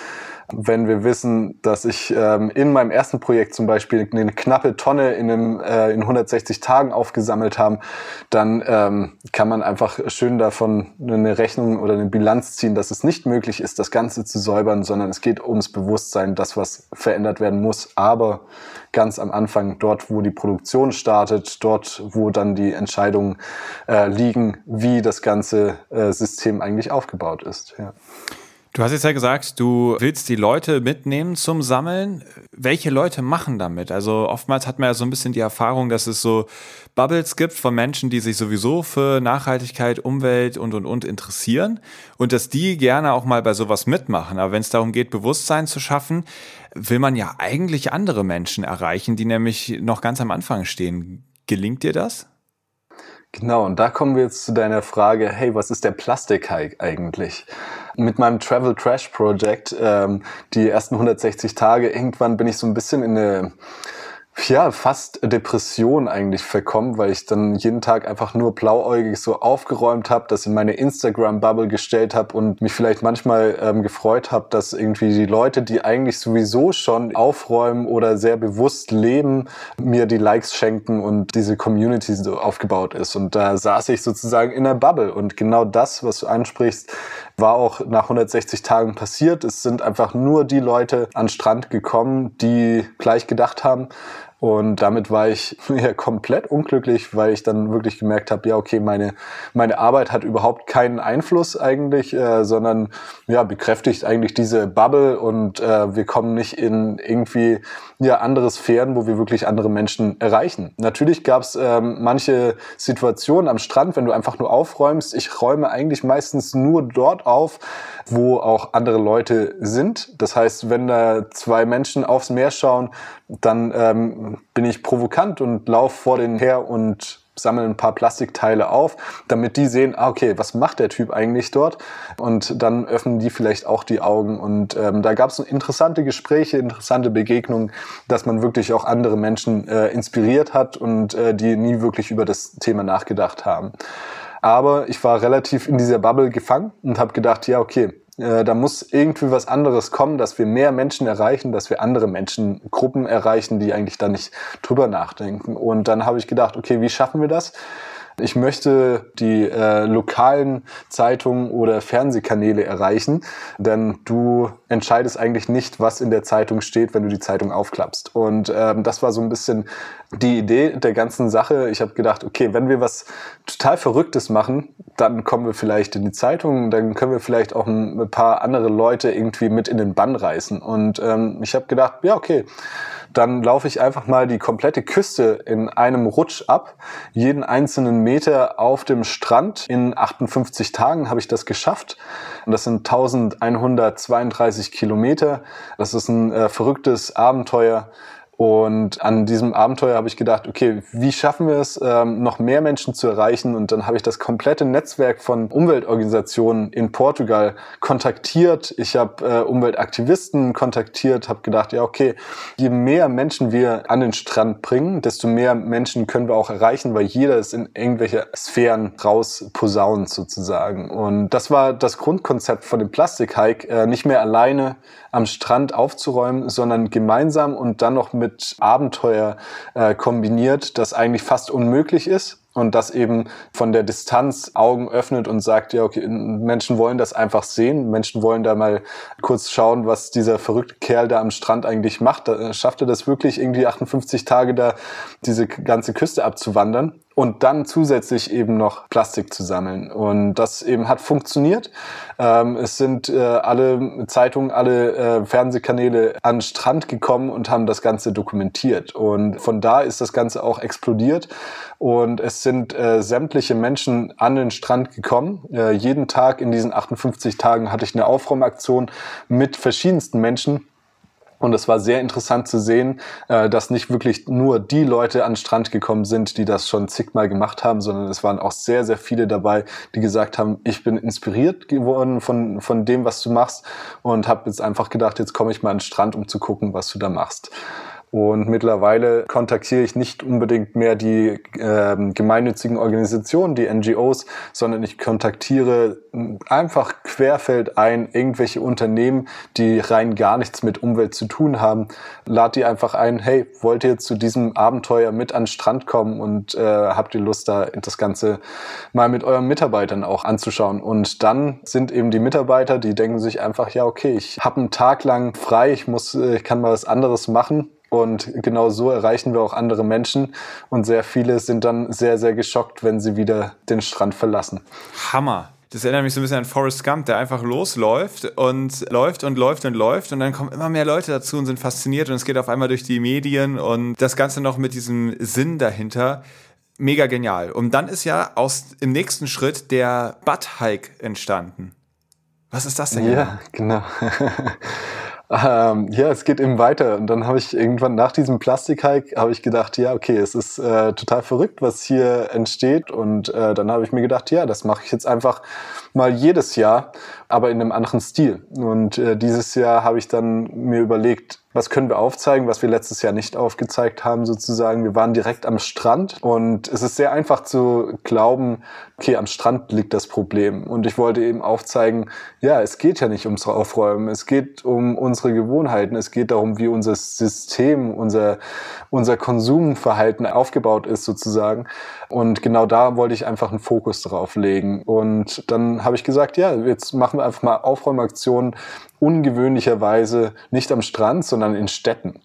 wenn wir wissen, dass ich ähm, in meinem ersten Projekt zum Beispiel eine knappe Tonne in, einem, äh, in 160 Tagen aufgesammelt haben, dann ähm, kann man einfach schön davon eine Rechnung oder eine Bilanz ziehen, dass es nicht möglich ist, das Ganze zu säubern, sondern es geht ums Bewusstsein, das was verändert werden muss, aber ganz am Anfang, dort wo die Produktion startet, dort wo dann die Entscheidungen äh, liegen, wie das ganze äh, System eigentlich aufgebaut ist. Ja. Du hast jetzt ja gesagt, du willst die Leute mitnehmen zum Sammeln. Welche Leute machen damit? Also oftmals hat man ja so ein bisschen die Erfahrung, dass es so Bubbles gibt von Menschen, die sich sowieso für Nachhaltigkeit, Umwelt und und und interessieren und dass die gerne auch mal bei sowas mitmachen. Aber wenn es darum geht, Bewusstsein zu schaffen, will man ja eigentlich andere Menschen erreichen, die nämlich noch ganz am Anfang stehen. Gelingt dir das? Genau, und da kommen wir jetzt zu deiner Frage, hey, was ist der Plastik-Hike eigentlich? Mit meinem Travel Trash Project, ähm, die ersten 160 Tage, irgendwann bin ich so ein bisschen in eine ja, fast Depression eigentlich verkommen, weil ich dann jeden Tag einfach nur blauäugig so aufgeräumt habe, das in meine Instagram-Bubble gestellt habe und mich vielleicht manchmal ähm, gefreut habe, dass irgendwie die Leute, die eigentlich sowieso schon aufräumen oder sehr bewusst leben, mir die Likes schenken und diese Community so aufgebaut ist. Und da saß ich sozusagen in der Bubble. Und genau das, was du ansprichst, war auch nach 160 Tagen passiert. Es sind einfach nur die Leute an Strand gekommen, die gleich gedacht haben, und damit war ich ja komplett unglücklich, weil ich dann wirklich gemerkt habe, ja, okay, meine, meine Arbeit hat überhaupt keinen Einfluss eigentlich, äh, sondern ja, bekräftigt eigentlich diese Bubble und äh, wir kommen nicht in irgendwie ja, andere Sphären, wo wir wirklich andere Menschen erreichen. Natürlich gab es ähm, manche Situationen am Strand, wenn du einfach nur aufräumst. Ich räume eigentlich meistens nur dort auf, wo auch andere Leute sind. Das heißt, wenn da zwei Menschen aufs Meer schauen, dann ähm, bin ich provokant und laufe vor denen her und sammle ein paar Plastikteile auf, damit die sehen, ah, okay, was macht der Typ eigentlich dort? Und dann öffnen die vielleicht auch die Augen. Und ähm, da gab es interessante Gespräche, interessante Begegnungen, dass man wirklich auch andere Menschen äh, inspiriert hat und äh, die nie wirklich über das Thema nachgedacht haben. Aber ich war relativ in dieser Bubble gefangen und habe gedacht, ja, okay, äh, da muss irgendwie was anderes kommen, dass wir mehr Menschen erreichen, dass wir andere Menschengruppen erreichen, die eigentlich da nicht drüber nachdenken. Und dann habe ich gedacht, okay, wie schaffen wir das? Ich möchte die äh, lokalen Zeitungen oder Fernsehkanäle erreichen, denn du entscheidest eigentlich nicht, was in der Zeitung steht, wenn du die Zeitung aufklappst. Und ähm, das war so ein bisschen die Idee der ganzen Sache. Ich habe gedacht, okay, wenn wir was total Verrücktes machen, dann kommen wir vielleicht in die Zeitung, dann können wir vielleicht auch ein paar andere Leute irgendwie mit in den Bann reißen. Und ähm, ich habe gedacht, ja, okay dann laufe ich einfach mal die komplette Küste in einem Rutsch ab. Jeden einzelnen Meter auf dem Strand. In 58 Tagen habe ich das geschafft. Und das sind 1132 Kilometer. Das ist ein äh, verrücktes Abenteuer. Und an diesem Abenteuer habe ich gedacht, okay, wie schaffen wir es, ähm, noch mehr Menschen zu erreichen? Und dann habe ich das komplette Netzwerk von Umweltorganisationen in Portugal kontaktiert. Ich habe äh, Umweltaktivisten kontaktiert, habe gedacht, ja, okay, je mehr Menschen wir an den Strand bringen, desto mehr Menschen können wir auch erreichen, weil jeder ist in irgendwelche Sphären raus posaunt sozusagen. Und das war das Grundkonzept von dem Plastik-Hike, äh, nicht mehr alleine am Strand aufzuräumen, sondern gemeinsam und dann noch mit Abenteuer äh, kombiniert, das eigentlich fast unmöglich ist und das eben von der Distanz Augen öffnet und sagt, ja, okay, Menschen wollen das einfach sehen, Menschen wollen da mal kurz schauen, was dieser verrückte Kerl da am Strand eigentlich macht. Da schafft er das wirklich irgendwie 58 Tage da diese ganze Küste abzuwandern und dann zusätzlich eben noch Plastik zu sammeln. Und das eben hat funktioniert. Ähm, es sind äh, alle Zeitungen, alle äh, Fernsehkanäle an den Strand gekommen und haben das Ganze dokumentiert. Und von da ist das Ganze auch explodiert. Und es sind äh, sämtliche Menschen an den Strand gekommen. Äh, jeden Tag in diesen 58 Tagen hatte ich eine Aufräumaktion mit verschiedensten Menschen und es war sehr interessant zu sehen, äh, dass nicht wirklich nur die Leute an den Strand gekommen sind, die das schon zigmal gemacht haben, sondern es waren auch sehr, sehr viele dabei, die gesagt haben, ich bin inspiriert geworden von, von dem, was du machst und habe jetzt einfach gedacht, jetzt komme ich mal an den Strand, um zu gucken, was du da machst. Und mittlerweile kontaktiere ich nicht unbedingt mehr die äh, gemeinnützigen Organisationen, die NGOs, sondern ich kontaktiere einfach querfeld ein irgendwelche Unternehmen, die rein gar nichts mit Umwelt zu tun haben. Lad die einfach ein, hey, wollt ihr zu diesem Abenteuer mit an den Strand kommen und äh, habt ihr Lust, da das Ganze mal mit euren Mitarbeitern auch anzuschauen? Und dann sind eben die Mitarbeiter, die denken sich einfach, ja, okay, ich habe einen Tag lang frei, ich muss, äh, ich kann mal was anderes machen und genau so erreichen wir auch andere Menschen. Und sehr viele sind dann sehr, sehr geschockt, wenn sie wieder den Strand verlassen. Hammer. Das erinnert mich so ein bisschen an Forrest Gump, der einfach losläuft und läuft und läuft und läuft und dann kommen immer mehr Leute dazu und sind fasziniert und es geht auf einmal durch die Medien und das Ganze noch mit diesem Sinn dahinter. Mega genial. Und dann ist ja aus im nächsten Schritt der Butt Hike entstanden. Was ist das denn? Ja, genau. Ähm, ja, es geht eben weiter. Und dann habe ich irgendwann nach diesem Plastikhike habe ich gedacht, ja, okay, es ist äh, total verrückt, was hier entsteht. Und äh, dann habe ich mir gedacht, ja, das mache ich jetzt einfach mal jedes Jahr, aber in einem anderen Stil. Und äh, dieses Jahr habe ich dann mir überlegt, was können wir aufzeigen, was wir letztes Jahr nicht aufgezeigt haben, sozusagen. Wir waren direkt am Strand und es ist sehr einfach zu glauben, okay, am Strand liegt das Problem. Und ich wollte eben aufzeigen, ja, es geht ja nicht ums Aufräumen, es geht um unsere Gewohnheiten, es geht darum, wie unser System, unser, unser Konsumverhalten aufgebaut ist, sozusagen. Und genau da wollte ich einfach einen Fokus drauf legen. Und dann habe ich gesagt, ja, jetzt machen wir einfach mal Aufräumaktionen ungewöhnlicherweise nicht am Strand, sondern in Städten.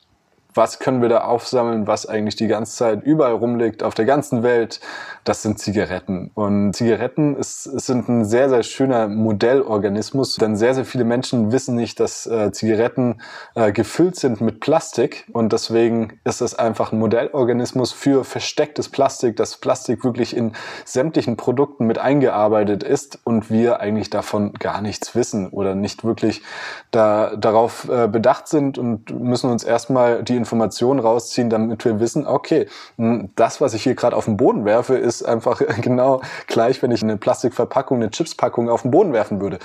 Was können wir da aufsammeln, was eigentlich die ganze Zeit überall rumliegt, auf der ganzen Welt, das sind Zigaretten. Und Zigaretten ist, sind ein sehr, sehr schöner Modellorganismus, denn sehr, sehr viele Menschen wissen nicht, dass äh, Zigaretten äh, gefüllt sind mit Plastik und deswegen ist es einfach ein Modellorganismus für verstecktes Plastik, dass Plastik wirklich in sämtlichen Produkten mit eingearbeitet ist und wir eigentlich davon gar nichts wissen oder nicht wirklich da, darauf äh, bedacht sind und müssen uns erstmal die Informationen rausziehen, damit wir wissen, okay, hm, das, was ich hier gerade auf den Boden werfe, ist einfach genau gleich, wenn ich eine Plastikverpackung, eine Chipspackung auf den Boden werfen würde.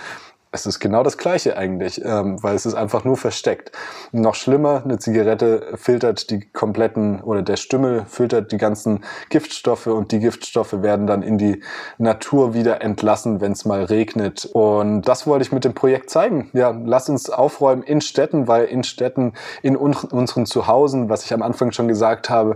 Es ist genau das Gleiche eigentlich, ähm, weil es ist einfach nur versteckt. Noch schlimmer, eine Zigarette filtert die kompletten oder der Stümmel filtert die ganzen Giftstoffe und die Giftstoffe werden dann in die Natur wieder entlassen, wenn es mal regnet. Und das wollte ich mit dem Projekt zeigen. Ja, lass uns aufräumen in Städten, weil in Städten, in un unseren Zuhausen, was ich am Anfang schon gesagt habe,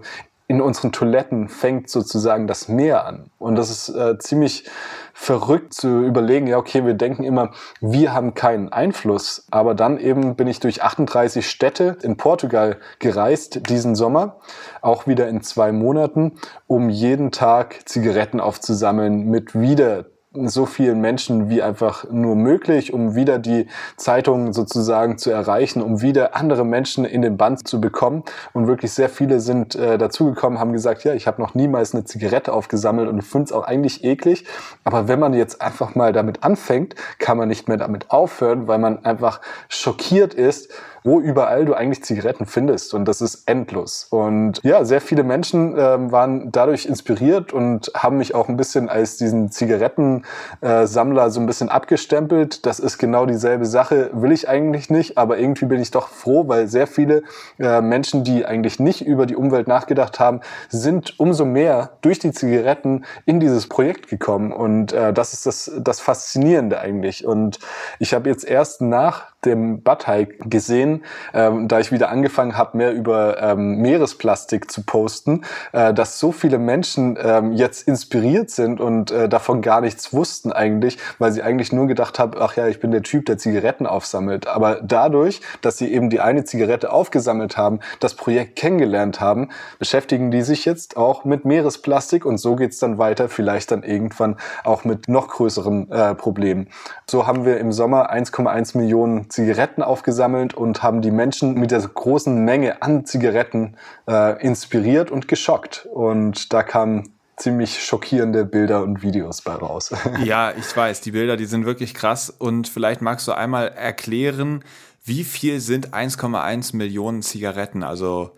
in unseren Toiletten fängt sozusagen das Meer an. Und das ist äh, ziemlich verrückt zu überlegen, ja, okay, wir denken immer, wir haben keinen Einfluss. Aber dann eben bin ich durch 38 Städte in Portugal gereist diesen Sommer, auch wieder in zwei Monaten, um jeden Tag Zigaretten aufzusammeln mit wieder so vielen Menschen wie einfach nur möglich, um wieder die Zeitung sozusagen zu erreichen, um wieder andere Menschen in den Band zu bekommen. Und wirklich sehr viele sind äh, dazugekommen, haben gesagt, ja, ich habe noch niemals eine Zigarette aufgesammelt und finde es auch eigentlich eklig. Aber wenn man jetzt einfach mal damit anfängt, kann man nicht mehr damit aufhören, weil man einfach schockiert ist, wo überall du eigentlich Zigaretten findest. Und das ist endlos. Und ja, sehr viele Menschen ähm, waren dadurch inspiriert und haben mich auch ein bisschen als diesen Zigarettensammler äh, so ein bisschen abgestempelt. Das ist genau dieselbe Sache, will ich eigentlich nicht, aber irgendwie bin ich doch froh, weil sehr viele äh, Menschen, die eigentlich nicht über die Umwelt nachgedacht haben, sind umso mehr durch die Zigaretten in dieses Projekt gekommen. Und äh, das ist das, das Faszinierende eigentlich. Und ich habe jetzt erst nach dem Butthike gesehen, ähm, da ich wieder angefangen habe, mehr über ähm, Meeresplastik zu posten, äh, dass so viele Menschen ähm, jetzt inspiriert sind und äh, davon gar nichts wussten eigentlich, weil sie eigentlich nur gedacht haben, ach ja, ich bin der Typ, der Zigaretten aufsammelt. Aber dadurch, dass sie eben die eine Zigarette aufgesammelt haben, das Projekt kennengelernt haben, beschäftigen die sich jetzt auch mit Meeresplastik und so geht's dann weiter, vielleicht dann irgendwann auch mit noch größeren äh, Problemen. So haben wir im Sommer 1,1 Millionen Zigaretten aufgesammelt und haben die Menschen mit der großen Menge an Zigaretten äh, inspiriert und geschockt. Und da kamen ziemlich schockierende Bilder und Videos bei raus. Ja, ich weiß, die Bilder, die sind wirklich krass. Und vielleicht magst du einmal erklären, wie viel sind 1,1 Millionen Zigaretten? Also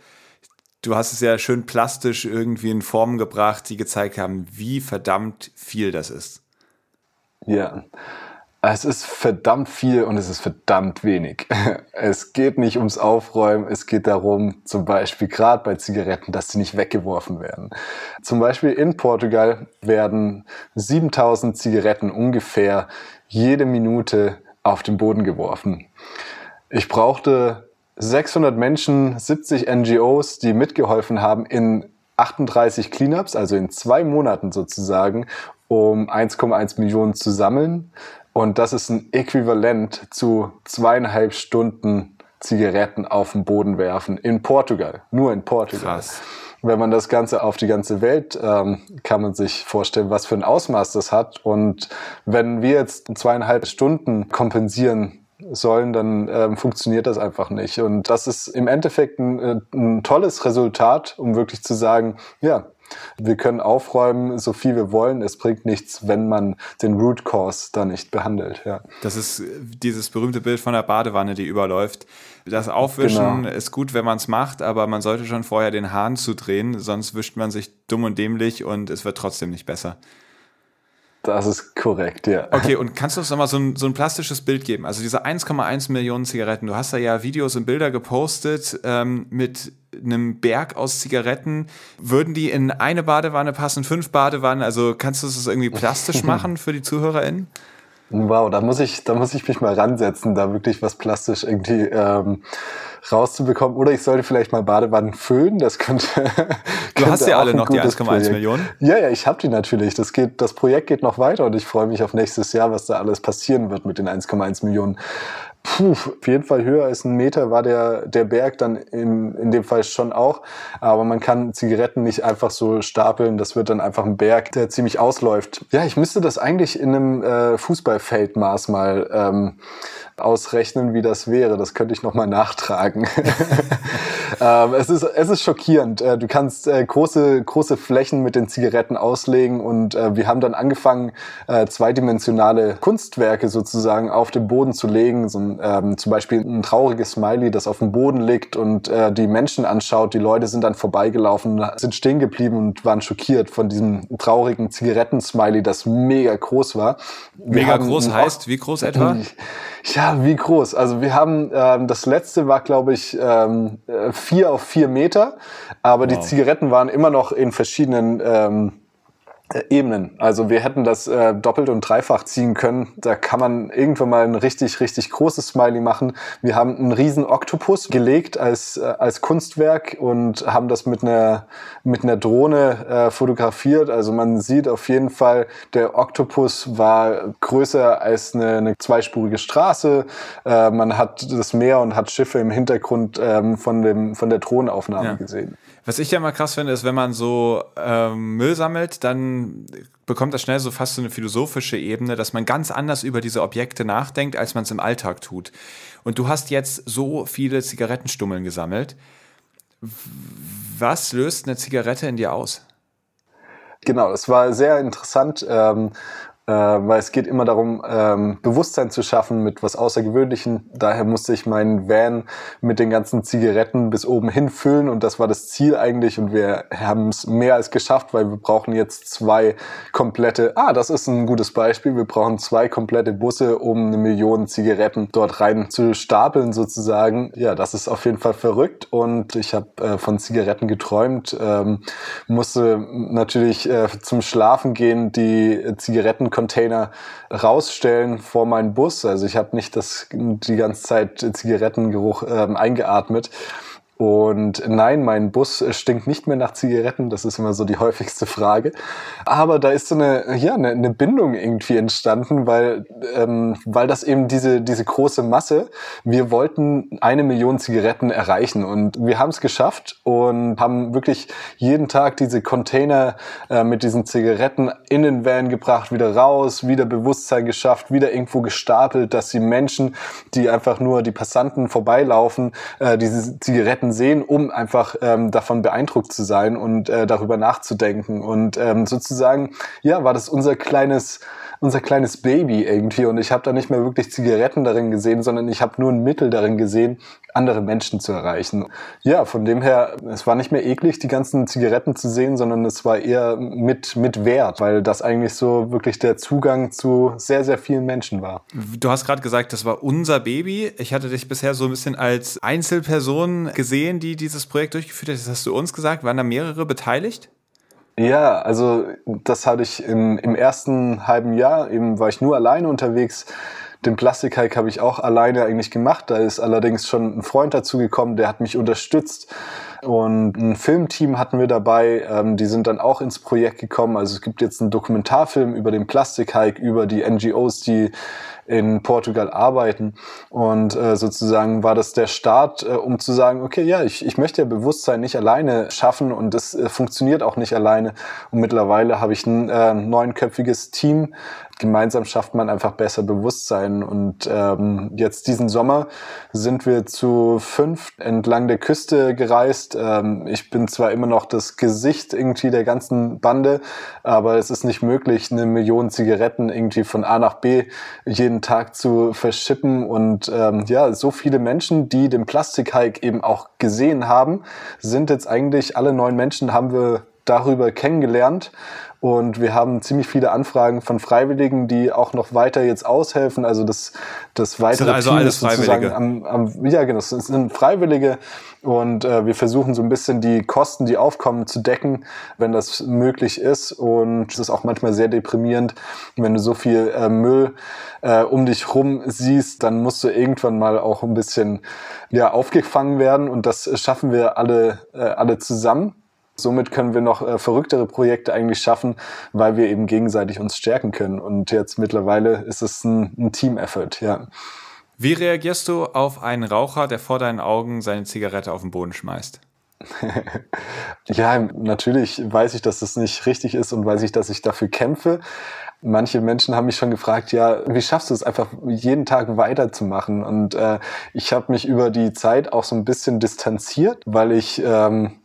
du hast es ja schön plastisch irgendwie in Formen gebracht, die gezeigt haben, wie verdammt viel das ist. Ja. Es ist verdammt viel und es ist verdammt wenig. Es geht nicht ums Aufräumen, es geht darum, zum Beispiel gerade bei Zigaretten, dass sie nicht weggeworfen werden. Zum Beispiel in Portugal werden 7000 Zigaretten ungefähr jede Minute auf den Boden geworfen. Ich brauchte 600 Menschen, 70 NGOs, die mitgeholfen haben in 38 Cleanups, also in zwei Monaten sozusagen, um 1,1 Millionen zu sammeln. Und das ist ein Äquivalent zu zweieinhalb Stunden Zigaretten auf den Boden werfen in Portugal, nur in Portugal. Krass. wenn man das Ganze auf die ganze Welt, ähm, kann man sich vorstellen, was für ein Ausmaß das hat. Und wenn wir jetzt zweieinhalb Stunden kompensieren sollen, dann ähm, funktioniert das einfach nicht. Und das ist im Endeffekt ein, äh, ein tolles Resultat, um wirklich zu sagen, ja, wir können aufräumen, so viel wir wollen. Es bringt nichts, wenn man den Root Cause da nicht behandelt. Ja. Das ist äh, dieses berühmte Bild von der Badewanne, die überläuft. Das Aufwischen genau. ist gut, wenn man es macht, aber man sollte schon vorher den Hahn zudrehen, sonst wischt man sich dumm und dämlich und es wird trotzdem nicht besser. Das ist korrekt, ja. Okay, und kannst du uns nochmal so ein, so ein plastisches Bild geben? Also diese 1,1 Millionen Zigaretten, du hast da ja Videos und Bilder gepostet ähm, mit einem Berg aus Zigaretten. Würden die in eine Badewanne passen, fünf Badewannen? Also kannst du das irgendwie plastisch machen für die ZuhörerInnen? Wow, da muss ich, da muss ich mich mal ransetzen, da wirklich was plastisch irgendwie ähm, rauszubekommen. Oder ich sollte vielleicht mal Badewannen füllen. Das könnte. Du hast ja alle noch die 1,1 Millionen. Ja, ja, ich habe die natürlich. Das geht, das Projekt geht noch weiter und ich freue mich auf nächstes Jahr, was da alles passieren wird mit den 1,1 Millionen. Puh, auf jeden Fall höher als ein Meter war der, der Berg dann in, in dem Fall schon auch. Aber man kann Zigaretten nicht einfach so stapeln. Das wird dann einfach ein Berg, der ziemlich ausläuft. Ja, ich müsste das eigentlich in einem äh, Fußballfeldmaß mal ähm, ausrechnen, wie das wäre. Das könnte ich nochmal nachtragen. ähm, es, ist, es ist schockierend. Äh, du kannst äh, große, große Flächen mit den Zigaretten auslegen und äh, wir haben dann angefangen, äh, zweidimensionale Kunstwerke sozusagen auf den Boden zu legen. So ein, ähm, zum Beispiel ein trauriges Smiley, das auf dem Boden liegt und äh, die Menschen anschaut. Die Leute sind dann vorbeigelaufen, sind stehen geblieben und waren schockiert von diesem traurigen Zigaretten-Smiley, das mega groß war. Wir mega groß heißt, wie groß etwa? Ja, wie groß? Also wir haben, ähm, das letzte war, glaube ich, ähm, äh, vier auf vier Meter, aber wow. die Zigaretten waren immer noch in verschiedenen ähm, äh, Ebenen. Also wir hätten das äh, doppelt und dreifach ziehen können. Da kann man irgendwann mal ein richtig, richtig großes Smiley machen. Wir haben einen riesen Oktopus gelegt als, äh, als Kunstwerk und haben das mit einer, mit einer Drohne äh, fotografiert. Also man sieht auf jeden Fall, der Oktopus war größer als eine, eine zweispurige Straße. Äh, man hat das Meer und hat Schiffe im Hintergrund ähm, von, dem, von der Drohnenaufnahme ja. gesehen. Was ich ja mal krass finde, ist, wenn man so ähm, Müll sammelt, dann bekommt das schnell so fast so eine philosophische Ebene, dass man ganz anders über diese Objekte nachdenkt, als man es im Alltag tut. Und du hast jetzt so viele Zigarettenstummeln gesammelt. Was löst eine Zigarette in dir aus? Genau, es war sehr interessant. Ähm, äh, weil es geht immer darum, ähm, Bewusstsein zu schaffen mit was Außergewöhnlichem. Daher musste ich meinen Van mit den ganzen Zigaretten bis oben hin füllen und das war das Ziel eigentlich und wir haben es mehr als geschafft, weil wir brauchen jetzt zwei komplette, ah, das ist ein gutes Beispiel, wir brauchen zwei komplette Busse, um eine Million Zigaretten dort rein zu stapeln sozusagen. Ja, das ist auf jeden Fall verrückt und ich habe äh, von Zigaretten geträumt, ähm, musste natürlich äh, zum Schlafen gehen, die Zigaretten Container rausstellen vor meinen Bus. Also ich habe nicht das, die ganze Zeit Zigarettengeruch ähm, eingeatmet. Und nein, mein Bus stinkt nicht mehr nach Zigaretten. Das ist immer so die häufigste Frage. Aber da ist so eine, ja, eine, eine Bindung irgendwie entstanden, weil, ähm, weil das eben diese, diese große Masse, wir wollten eine Million Zigaretten erreichen und wir haben es geschafft und haben wirklich jeden Tag diese Container äh, mit diesen Zigaretten in den Van gebracht, wieder raus, wieder Bewusstsein geschafft, wieder irgendwo gestapelt, dass die Menschen, die einfach nur die Passanten vorbeilaufen, äh, diese Zigaretten sehen, um einfach ähm, davon beeindruckt zu sein und äh, darüber nachzudenken. Und ähm, sozusagen, ja, war das unser kleines unser kleines Baby irgendwie und ich habe da nicht mehr wirklich Zigaretten darin gesehen, sondern ich habe nur ein Mittel darin gesehen, andere Menschen zu erreichen. Ja, von dem her, es war nicht mehr eklig, die ganzen Zigaretten zu sehen, sondern es war eher mit, mit Wert, weil das eigentlich so wirklich der Zugang zu sehr, sehr vielen Menschen war. Du hast gerade gesagt, das war unser Baby. Ich hatte dich bisher so ein bisschen als Einzelperson gesehen, die dieses Projekt durchgeführt hat. Das hast du uns gesagt. Waren da mehrere beteiligt? Ja, also das hatte ich im, im ersten halben Jahr, eben war ich nur alleine unterwegs. Den Plastikhike habe ich auch alleine eigentlich gemacht. Da ist allerdings schon ein Freund dazu gekommen, der hat mich unterstützt. Und ein Filmteam hatten wir dabei, ähm, die sind dann auch ins Projekt gekommen. Also es gibt jetzt einen Dokumentarfilm über den Plastikhike, über die NGOs, die in Portugal arbeiten. Und äh, sozusagen war das der Start, äh, um zu sagen, okay, ja, ich, ich möchte ja Bewusstsein nicht alleine schaffen und das äh, funktioniert auch nicht alleine. Und mittlerweile habe ich ein äh, neunköpfiges Team, gemeinsam schafft man einfach besser Bewusstsein. Und ähm, jetzt diesen Sommer sind wir zu fünf entlang der Küste gereist. Ähm, ich bin zwar immer noch das Gesicht irgendwie der ganzen Bande, aber es ist nicht möglich, eine Million Zigaretten irgendwie von A nach B jeden Tag zu verschippen. Und ähm, ja, so viele Menschen, die den Plastikhike eben auch gesehen haben, sind jetzt eigentlich alle neun Menschen haben wir darüber kennengelernt und wir haben ziemlich viele Anfragen von Freiwilligen, die auch noch weiter jetzt aushelfen. Also das, das weitere sind also Team alles Freiwillige. Am, am, ja, genau, es sind Freiwillige. Und äh, wir versuchen so ein bisschen die Kosten, die aufkommen, zu decken, wenn das möglich ist. Und es ist auch manchmal sehr deprimierend, wenn du so viel äh, Müll äh, um dich rum siehst, dann musst du irgendwann mal auch ein bisschen ja, aufgefangen werden. Und das schaffen wir alle, äh, alle zusammen. Somit können wir noch äh, verrücktere Projekte eigentlich schaffen, weil wir eben gegenseitig uns stärken können. Und jetzt mittlerweile ist es ein, ein Team-Effort, ja. Wie reagierst du auf einen Raucher, der vor deinen Augen seine Zigarette auf den Boden schmeißt? ja, natürlich weiß ich, dass das nicht richtig ist und weiß ich, dass ich dafür kämpfe. Manche Menschen haben mich schon gefragt, ja, wie schaffst du es einfach jeden Tag weiterzumachen? Und äh, ich habe mich über die Zeit auch so ein bisschen distanziert, weil ich ähm,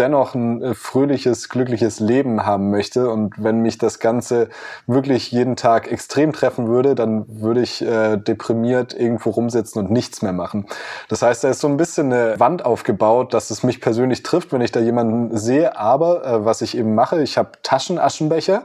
dennoch ein äh, fröhliches, glückliches Leben haben möchte. Und wenn mich das Ganze wirklich jeden Tag extrem treffen würde, dann würde ich äh, deprimiert irgendwo rumsitzen und nichts mehr machen. Das heißt, da ist so ein bisschen eine Wand aufgebaut, dass es mich persönlich trifft, wenn ich da jemanden sehe. Aber äh, was ich eben mache, ich habe Taschenaschenbecher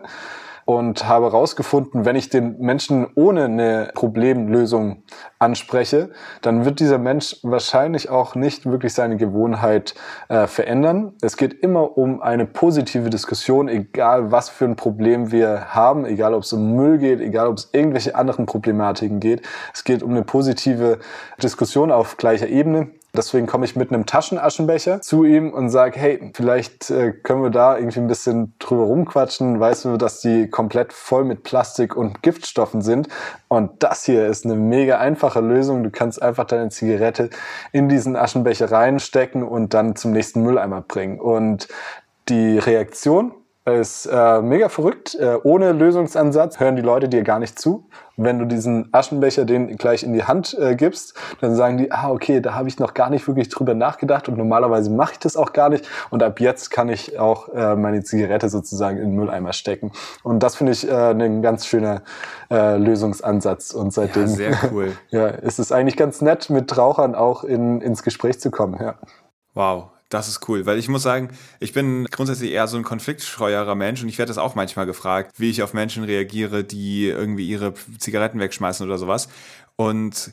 und habe herausgefunden, wenn ich den Menschen ohne eine Problemlösung anspreche, dann wird dieser Mensch wahrscheinlich auch nicht wirklich seine Gewohnheit äh, verändern. Es geht immer um eine positive Diskussion, egal was für ein Problem wir haben, egal ob es um Müll geht, egal ob es irgendwelche anderen Problematiken geht. Es geht um eine positive Diskussion auf gleicher Ebene. Deswegen komme ich mit einem Taschenaschenbecher zu ihm und sage, hey, vielleicht äh, können wir da irgendwie ein bisschen drüber rumquatschen. Weißt du, dass die komplett voll mit Plastik und Giftstoffen sind. Und das hier ist eine mega einfache Lösung. Du kannst einfach deine Zigarette in diesen Aschenbecher reinstecken und dann zum nächsten Mülleimer bringen. Und die Reaktion ist äh, mega verrückt. Äh, ohne Lösungsansatz hören die Leute dir gar nicht zu. Wenn du diesen Aschenbecher den gleich in die Hand äh, gibst, dann sagen die, ah, okay, da habe ich noch gar nicht wirklich drüber nachgedacht und normalerweise mache ich das auch gar nicht. Und ab jetzt kann ich auch äh, meine Zigarette sozusagen in den Mülleimer stecken. Und das finde ich äh, ein ganz schöner äh, Lösungsansatz. Und seitdem ja, sehr cool. ja, ist es eigentlich ganz nett, mit Rauchern auch in, ins Gespräch zu kommen. Ja. Wow, das ist cool, weil ich muss sagen, ich bin grundsätzlich eher so ein konfliktscheuerer Mensch und ich werde das auch manchmal gefragt, wie ich auf Menschen reagiere, die irgendwie ihre Zigaretten wegschmeißen oder sowas. Und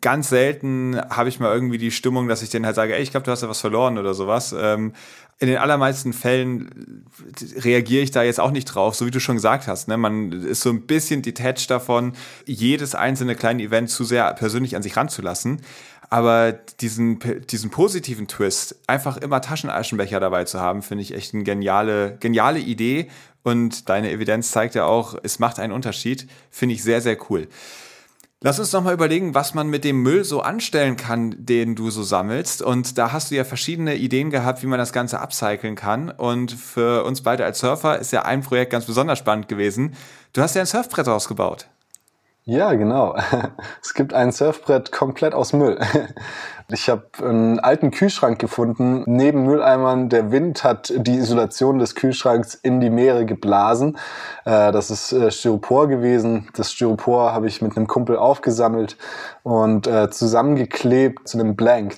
ganz selten habe ich mal irgendwie die Stimmung, dass ich denen halt sage, ey, ich glaube, du hast ja was verloren oder sowas. Ähm, in den allermeisten Fällen reagiere ich da jetzt auch nicht drauf, so wie du schon gesagt hast. Ne? Man ist so ein bisschen detached davon, jedes einzelne kleine Event zu sehr persönlich an sich ranzulassen. Aber diesen, diesen positiven Twist, einfach immer Taschenaschenbecher dabei zu haben, finde ich echt eine geniale, geniale Idee. Und deine Evidenz zeigt ja auch, es macht einen Unterschied. Finde ich sehr, sehr cool. Lass uns nochmal überlegen, was man mit dem Müll so anstellen kann, den du so sammelst. Und da hast du ja verschiedene Ideen gehabt, wie man das Ganze upcyclen kann. Und für uns beide als Surfer ist ja ein Projekt ganz besonders spannend gewesen. Du hast ja ein Surfbrett ausgebaut. Ja, genau. Es gibt ein Surfbrett komplett aus Müll. Ich habe einen alten Kühlschrank gefunden, neben Mülleimern. Der Wind hat die Isolation des Kühlschranks in die Meere geblasen. Äh, das ist äh, Styropor gewesen. Das Styropor habe ich mit einem Kumpel aufgesammelt und äh, zusammengeklebt zu einem Blank.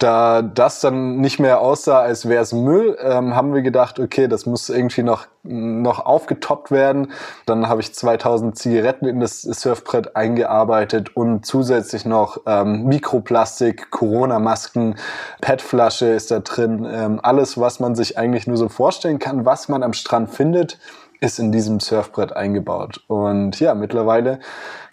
Da das dann nicht mehr aussah, als wäre es Müll, ähm, haben wir gedacht, okay, das muss irgendwie noch, noch aufgetoppt werden. Dann habe ich 2000 Zigaretten in das Surfbrett eingearbeitet und zusätzlich noch ähm, Mikroplastik, Corona-Masken, PET-Flasche ist da drin. Ähm, alles, was man sich eigentlich nur so vorstellen kann, was man am Strand findet, ist in diesem Surfbrett eingebaut. Und ja, mittlerweile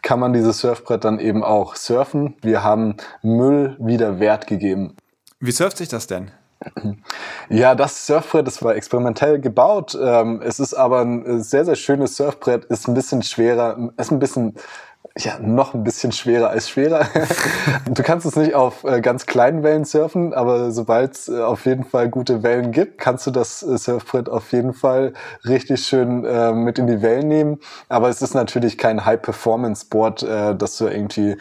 kann man dieses Surfbrett dann eben auch surfen. Wir haben Müll wieder Wert gegeben. Wie surft sich das denn? Ja, das Surfbrett, das war experimentell gebaut. Ähm, es ist aber ein sehr, sehr schönes Surfbrett, ist ein bisschen schwerer, ist ein bisschen ja, noch ein bisschen schwerer als schwerer. du kannst es nicht auf äh, ganz kleinen Wellen surfen, aber sobald es äh, auf jeden Fall gute Wellen gibt, kannst du das äh, Surfbrett auf jeden Fall richtig schön mit in die Wellen nehmen. Aber es ist natürlich kein High-Performance-Board, äh, das du irgendwie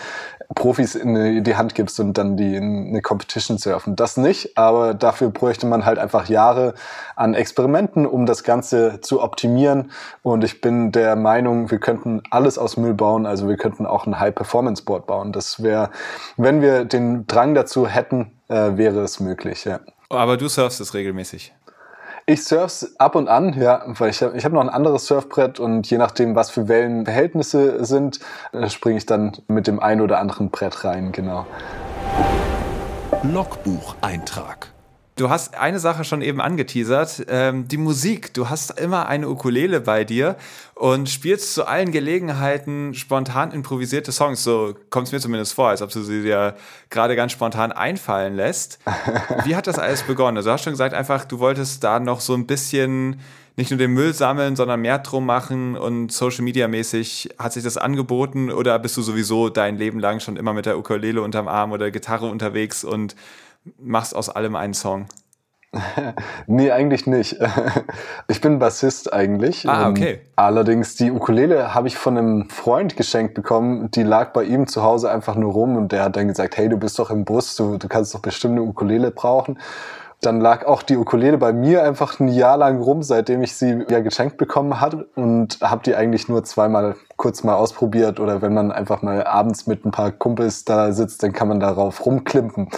Profis in die Hand gibst und dann die in eine Competition surfen. Das nicht, aber dafür bräuchte man halt einfach Jahre an Experimenten, um das Ganze zu optimieren. Und ich bin der Meinung, wir könnten alles aus Müll bauen. Also wir könnten auch ein High-Performance-Board bauen. Das wäre, wenn wir den Drang dazu hätten, äh, wäre es möglich, ja. Aber du surfst es regelmäßig. Ich surf's ab und an, ja, weil ich habe ich hab noch ein anderes Surfbrett und je nachdem, was für Wellenverhältnisse sind, äh, springe ich dann mit dem ein oder anderen Brett rein, genau. Logbucheintrag. Du hast eine Sache schon eben angeteasert, ähm, die Musik. Du hast immer eine Ukulele bei dir und spielst zu allen Gelegenheiten spontan improvisierte Songs. So kommt es mir zumindest vor, als ob du sie dir gerade ganz spontan einfallen lässt. Wie hat das alles begonnen? Also du hast schon gesagt, einfach, du wolltest da noch so ein bisschen nicht nur den Müll sammeln, sondern mehr drum machen und Social Media mäßig hat sich das angeboten oder bist du sowieso dein Leben lang schon immer mit der Ukulele unterm Arm oder Gitarre unterwegs und machst aus allem einen Song? nee, eigentlich nicht. Ich bin Bassist eigentlich. Ah, okay. Allerdings die Ukulele habe ich von einem Freund geschenkt bekommen. Die lag bei ihm zu Hause einfach nur rum und der hat dann gesagt, hey, du bist doch im Bus, du, du kannst doch bestimmt eine Ukulele brauchen. Dann lag auch die Ukulele bei mir einfach ein Jahr lang rum, seitdem ich sie ja geschenkt bekommen hatte und habe die eigentlich nur zweimal kurz mal ausprobiert oder wenn man einfach mal abends mit ein paar Kumpels da sitzt, dann kann man darauf rumklimpen.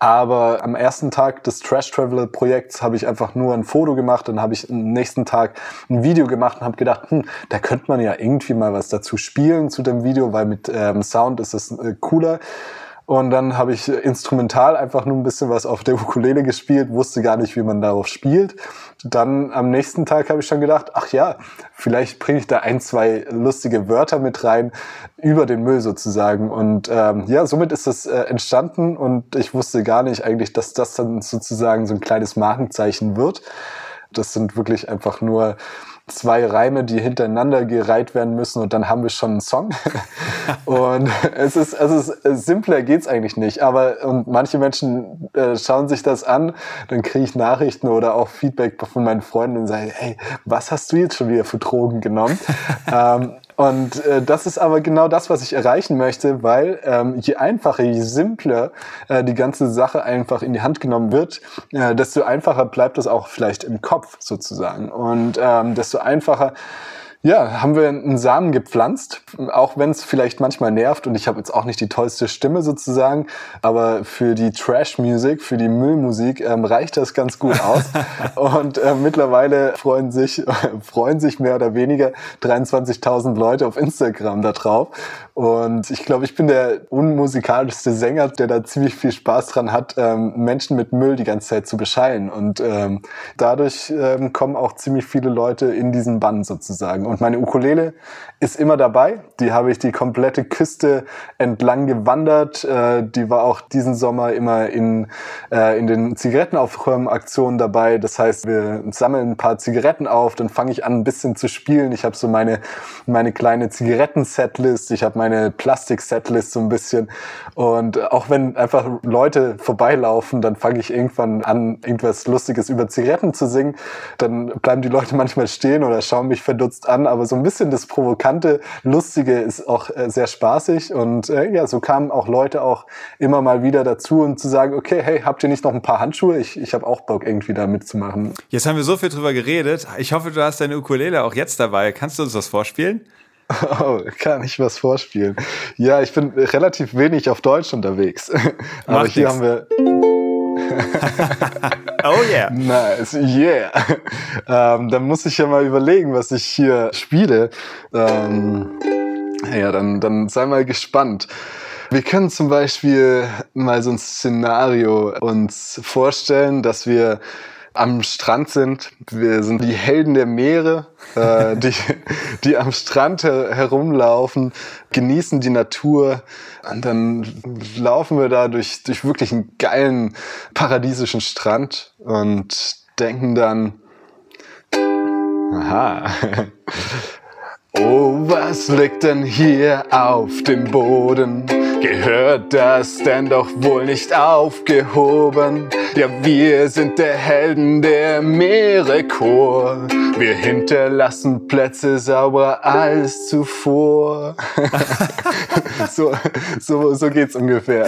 Aber am ersten Tag des Trash Traveler Projekts habe ich einfach nur ein Foto gemacht, dann habe ich am nächsten Tag ein Video gemacht und habe gedacht, hm, da könnte man ja irgendwie mal was dazu spielen zu dem Video, weil mit ähm, Sound ist es äh, cooler. Und dann habe ich instrumental einfach nur ein bisschen was auf der Ukulele gespielt, wusste gar nicht, wie man darauf spielt. Dann am nächsten Tag habe ich schon gedacht, ach ja, vielleicht bringe ich da ein, zwei lustige Wörter mit rein über den Müll sozusagen. Und ähm, ja, somit ist das äh, entstanden und ich wusste gar nicht eigentlich, dass das dann sozusagen so ein kleines Markenzeichen wird. Das sind wirklich einfach nur zwei Reime, die hintereinander gereiht werden müssen und dann haben wir schon einen Song. und es ist, es ist simpler geht's eigentlich nicht. Aber und manche Menschen äh, schauen sich das an, dann kriege ich Nachrichten oder auch Feedback von meinen Freunden und sagen, hey, was hast du jetzt schon wieder für Drogen genommen? ähm, und äh, das ist aber genau das, was ich erreichen möchte, weil ähm, je einfacher, je simpler äh, die ganze Sache einfach in die Hand genommen wird, äh, desto einfacher bleibt es auch vielleicht im Kopf sozusagen. Und ähm, desto einfacher ja, haben wir einen Samen gepflanzt, auch wenn es vielleicht manchmal nervt und ich habe jetzt auch nicht die tollste Stimme sozusagen, aber für die Trash-Musik, für die Müllmusik ähm, reicht das ganz gut aus. und äh, mittlerweile freuen sich, freuen sich mehr oder weniger 23.000 Leute auf Instagram da drauf. Und ich glaube, ich bin der unmusikalischste Sänger, der da ziemlich viel Spaß dran hat, ähm, Menschen mit Müll die ganze Zeit zu beschallen. Und ähm, dadurch ähm, kommen auch ziemlich viele Leute in diesen Bann sozusagen. Und meine Ukulele ist immer dabei. Die habe ich die komplette Küste entlang gewandert. Äh, die war auch diesen Sommer immer in, äh, in den Zigarettenaufräumaktionen dabei. Das heißt, wir sammeln ein paar Zigaretten auf, dann fange ich an, ein bisschen zu spielen. Ich habe so meine, meine kleine Zigaretten-Setlist. Ich habe meine Plastik-Setlist so ein bisschen. Und auch wenn einfach Leute vorbeilaufen, dann fange ich irgendwann an, irgendwas Lustiges über Zigaretten zu singen. Dann bleiben die Leute manchmal stehen oder schauen mich verdutzt an. Aber so ein bisschen das Provokante, Lustige ist auch äh, sehr spaßig. Und äh, ja, so kamen auch Leute auch immer mal wieder dazu und zu sagen, okay, hey, habt ihr nicht noch ein paar Handschuhe? Ich, ich habe auch Bock, irgendwie da mitzumachen. Jetzt haben wir so viel drüber geredet. Ich hoffe, du hast deine Ukulele auch jetzt dabei. Kannst du uns das vorspielen? Oh, kann ich was vorspielen? Ja, ich bin relativ wenig auf Deutsch unterwegs. Aber Macht hier nix. haben wir. oh yeah. Nice, yeah. Ähm, dann muss ich ja mal überlegen, was ich hier spiele. Ähm, ja, dann, dann sei mal gespannt. Wir können zum Beispiel mal so ein Szenario uns vorstellen, dass wir am Strand sind. Wir sind die Helden der Meere, äh, die, die am Strand her herumlaufen, genießen die Natur. Und dann laufen wir da durch, durch wirklich einen geilen, paradiesischen Strand und denken dann, aha, Oh, was liegt denn hier auf dem Boden? Gehört das denn doch wohl nicht aufgehoben? Ja, wir sind der Helden der Meerechor. Wir hinterlassen Plätze sauber als zuvor. so, so, so geht's ungefähr.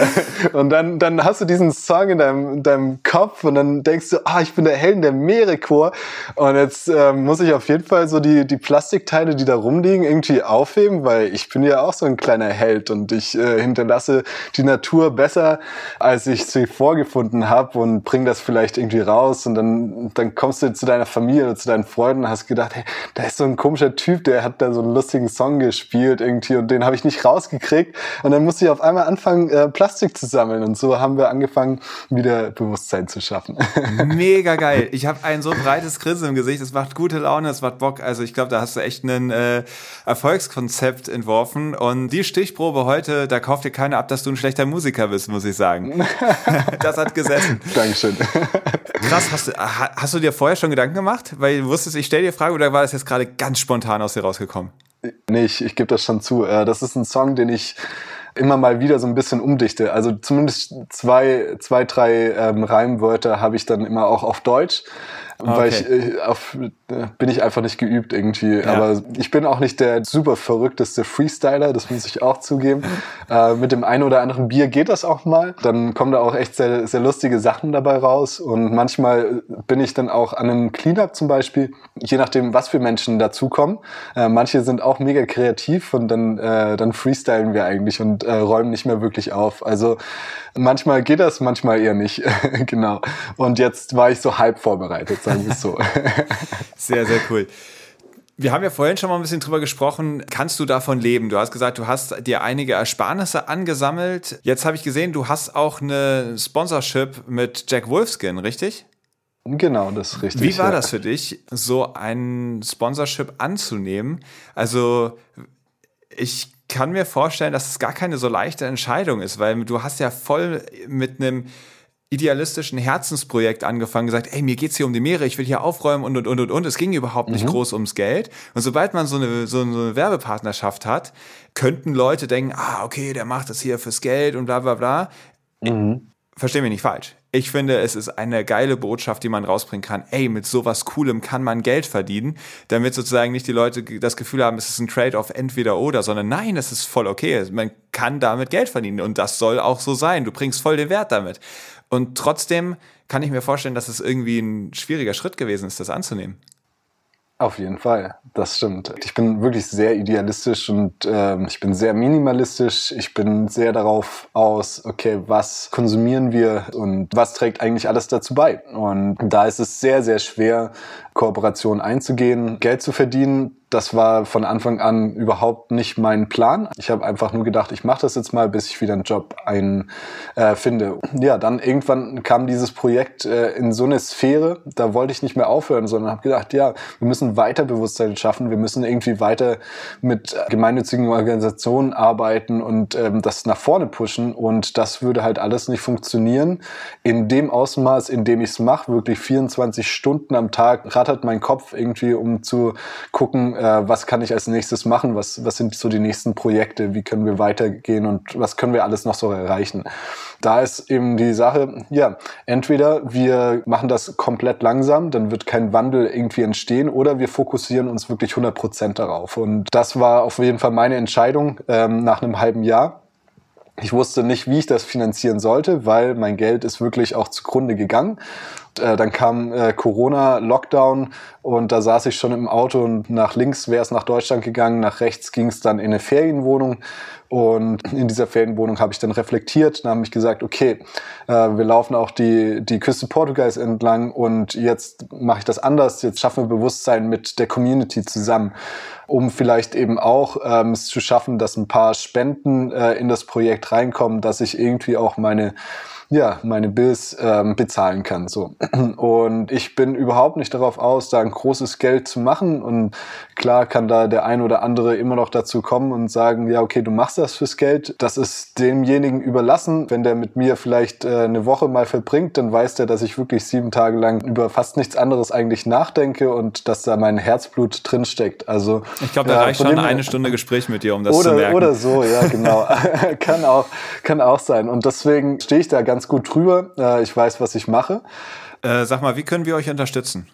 Und dann, dann hast du diesen Song in deinem, in deinem Kopf und dann denkst du, ah, ich bin der Helden der Meerechor. Und jetzt äh, muss ich auf jeden Fall so die, die Plastikteile, die da rumliegen, irgendwie aufheben, weil ich bin ja auch so ein kleiner Held und ich äh, hinterlasse die Natur besser, als ich sie vorgefunden habe und bring das vielleicht irgendwie raus und dann, dann kommst du zu deiner Familie oder zu deinen Freunden und hast gedacht, hey, da ist so ein komischer Typ, der hat da so einen lustigen Song gespielt irgendwie und den habe ich nicht rausgekriegt und dann musste ich auf einmal anfangen, äh, Plastik zu sammeln und so haben wir angefangen, wieder Bewusstsein zu schaffen. Mega geil. Ich habe ein so breites Grinsen im Gesicht, es macht gute Laune, es macht Bock. Also ich glaube, da hast du echt ein äh, Erfolgskonzept entworfen und die Stichprobe heute, da kauft dir keiner ab, dass du ein schlechter Musiker bist, muss ich sagen. das hat gesessen. Dankeschön. Krass, hast du, hast du dir vorher schon Gedanken gemacht? Weil du wusstest, ich stelle dir Frage oder war das jetzt gerade ganz spontan aus dir rausgekommen? Nee, ich, ich gebe das schon zu. Äh, das ist ein Song, den ich immer mal wieder so ein bisschen umdichte. Also zumindest zwei, zwei drei ähm, Reimwörter habe ich dann immer auch auf Deutsch. Okay. Weil ich äh, auf, äh, bin ich einfach nicht geübt irgendwie. Ja. Aber ich bin auch nicht der super verrückteste Freestyler, das muss ich auch zugeben. äh, mit dem einen oder anderen Bier geht das auch mal. Dann kommen da auch echt sehr, sehr lustige Sachen dabei raus. Und manchmal bin ich dann auch an einem Cleanup zum Beispiel, je nachdem, was für Menschen dazukommen. Äh, manche sind auch mega kreativ und dann, äh, dann freestylen wir eigentlich und äh, räumen nicht mehr wirklich auf. Also manchmal geht das, manchmal eher nicht. genau. Und jetzt war ich so halb vorbereitet sagen wir es so. sehr, sehr cool. Wir haben ja vorhin schon mal ein bisschen drüber gesprochen. Kannst du davon leben? Du hast gesagt, du hast dir einige Ersparnisse angesammelt. Jetzt habe ich gesehen, du hast auch eine Sponsorship mit Jack Wolfskin, richtig? Genau, das ist richtig. Wie war ja. das für dich, so ein Sponsorship anzunehmen? Also, ich kann mir vorstellen, dass es gar keine so leichte Entscheidung ist, weil du hast ja voll mit einem idealistischen Herzensprojekt angefangen, gesagt, ey, mir geht's hier um die Meere, ich will hier aufräumen und und und und und. Es ging überhaupt nicht mhm. groß ums Geld. Und sobald man so eine, so eine Werbepartnerschaft hat, könnten Leute denken, ah, okay, der macht das hier fürs Geld und bla bla bla. Mhm. Versteh mich nicht falsch. Ich finde, es ist eine geile Botschaft, die man rausbringen kann. Ey, mit sowas Coolem kann man Geld verdienen, damit sozusagen nicht die Leute das Gefühl haben, es ist ein Trade-off entweder oder, sondern nein, es ist voll okay. Man kann damit Geld verdienen und das soll auch so sein. Du bringst voll den Wert damit. Und trotzdem kann ich mir vorstellen, dass es irgendwie ein schwieriger Schritt gewesen ist, das anzunehmen. Auf jeden Fall, das stimmt. Ich bin wirklich sehr idealistisch und äh, ich bin sehr minimalistisch. Ich bin sehr darauf aus, okay, was konsumieren wir und was trägt eigentlich alles dazu bei? Und da ist es sehr, sehr schwer, Kooperationen einzugehen, Geld zu verdienen das war von Anfang an überhaupt nicht mein Plan. Ich habe einfach nur gedacht, ich mache das jetzt mal, bis ich wieder einen Job ein, äh, finde. Ja, dann irgendwann kam dieses Projekt äh, in so eine Sphäre, da wollte ich nicht mehr aufhören, sondern habe gedacht, ja, wir müssen weiter Bewusstsein schaffen, wir müssen irgendwie weiter mit gemeinnützigen Organisationen arbeiten und ähm, das nach vorne pushen. Und das würde halt alles nicht funktionieren in dem Ausmaß, in dem ich es mache. Wirklich 24 Stunden am Tag rattert mein Kopf irgendwie, um zu gucken, äh, was kann ich als nächstes machen, was, was sind so die nächsten Projekte, wie können wir weitergehen und was können wir alles noch so erreichen. Da ist eben die Sache, ja, entweder wir machen das komplett langsam, dann wird kein Wandel irgendwie entstehen, oder wir fokussieren uns wirklich 100 Prozent darauf. Und das war auf jeden Fall meine Entscheidung ähm, nach einem halben Jahr. Ich wusste nicht, wie ich das finanzieren sollte, weil mein Geld ist wirklich auch zugrunde gegangen. Äh, dann kam äh, Corona, Lockdown und da saß ich schon im Auto und nach links wäre es nach Deutschland gegangen, nach rechts ging es dann in eine Ferienwohnung und in dieser Ferienwohnung habe ich dann reflektiert und habe mich gesagt, okay, äh, wir laufen auch die, die Küste Portugals entlang und jetzt mache ich das anders, jetzt schaffen wir Bewusstsein mit der Community zusammen, um vielleicht eben auch ähm, es zu schaffen, dass ein paar Spenden äh, in das Projekt reinkommen, dass ich irgendwie auch meine ja, meine Bills ähm, bezahlen kann. So. Und ich bin überhaupt nicht darauf aus, da ein großes Geld zu machen. Und klar kann da der ein oder andere immer noch dazu kommen und sagen, ja, okay, du machst das fürs Geld. Das ist demjenigen überlassen. Wenn der mit mir vielleicht äh, eine Woche mal verbringt, dann weiß der, dass ich wirklich sieben Tage lang über fast nichts anderes eigentlich nachdenke und dass da mein Herzblut drinsteckt. Also ich glaube, da ja, reicht schon eine Stunde Gespräch mit dir, um das oder, zu merken. Oder so, ja, genau. kann auch, kann auch sein. Und deswegen stehe ich da ganz gut drüber. Äh, ich weiß, was ich mache. Äh, sag mal, wie können wir euch unterstützen?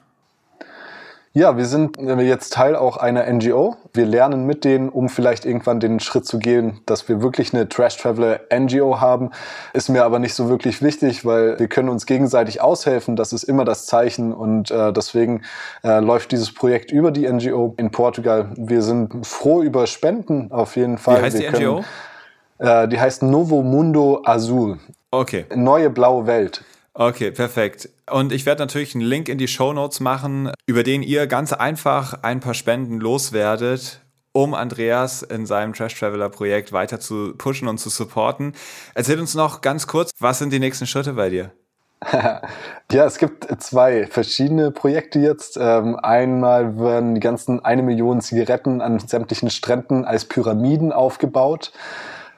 Ja, wir sind jetzt Teil auch einer NGO. Wir lernen mit denen, um vielleicht irgendwann den Schritt zu gehen, dass wir wirklich eine Trash Traveler NGO haben. Ist mir aber nicht so wirklich wichtig, weil wir können uns gegenseitig aushelfen. Das ist immer das Zeichen und äh, deswegen äh, läuft dieses Projekt über die NGO in Portugal. Wir sind froh über Spenden auf jeden Fall. Wie heißt wir die NGO? Können, äh, die heißt Novo Mundo Azul. Okay. Neue blaue Welt. Okay, perfekt. Und ich werde natürlich einen Link in die Show Notes machen, über den ihr ganz einfach ein paar Spenden loswerdet, um Andreas in seinem Trash Traveler Projekt weiter zu pushen und zu supporten. Erzähl uns noch ganz kurz, was sind die nächsten Schritte bei dir? ja, es gibt zwei verschiedene Projekte jetzt. Ähm, einmal werden die ganzen eine Million Zigaretten an sämtlichen Stränden als Pyramiden aufgebaut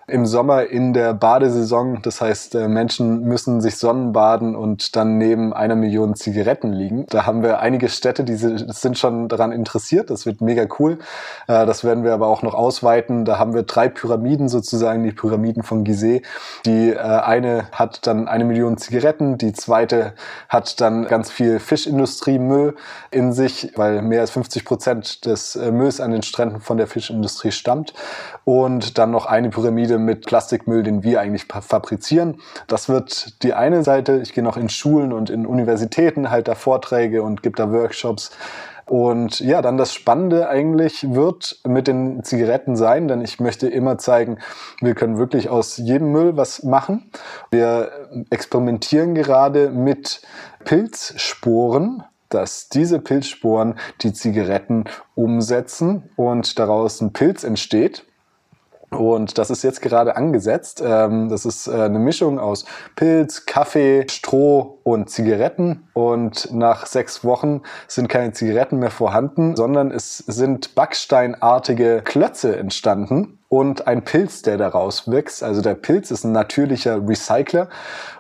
im Sommer in der Badesaison. Das heißt, äh, Menschen müssen sich sonnenbaden und dann neben einer Million Zigaretten liegen. Da haben wir einige Städte, die sind schon daran interessiert. Das wird mega cool. Äh, das werden wir aber auch noch ausweiten. Da haben wir drei Pyramiden sozusagen, die Pyramiden von Gizeh. Die äh, eine hat dann eine Million Zigaretten, die zweite hat dann ganz viel Fischindustriemüll in sich, weil mehr als 50 Prozent des Mülls an den Stränden von der Fischindustrie stammt. Und dann noch eine Pyramide mit Plastikmüll, den wir eigentlich fabrizieren. Das wird die eine Seite. Ich gehe noch in Schulen und in Universitäten, halt da Vorträge und gebe da Workshops. Und ja, dann das Spannende eigentlich wird mit den Zigaretten sein, denn ich möchte immer zeigen, wir können wirklich aus jedem Müll was machen. Wir experimentieren gerade mit Pilzsporen, dass diese Pilzsporen die Zigaretten umsetzen und daraus ein Pilz entsteht. Und das ist jetzt gerade angesetzt. Ähm, das ist äh, eine Mischung aus Pilz, Kaffee, Stroh und Zigaretten. Und nach sechs Wochen sind keine Zigaretten mehr vorhanden, sondern es sind backsteinartige Klötze entstanden und ein Pilz, der daraus wächst. Also der Pilz ist ein natürlicher Recycler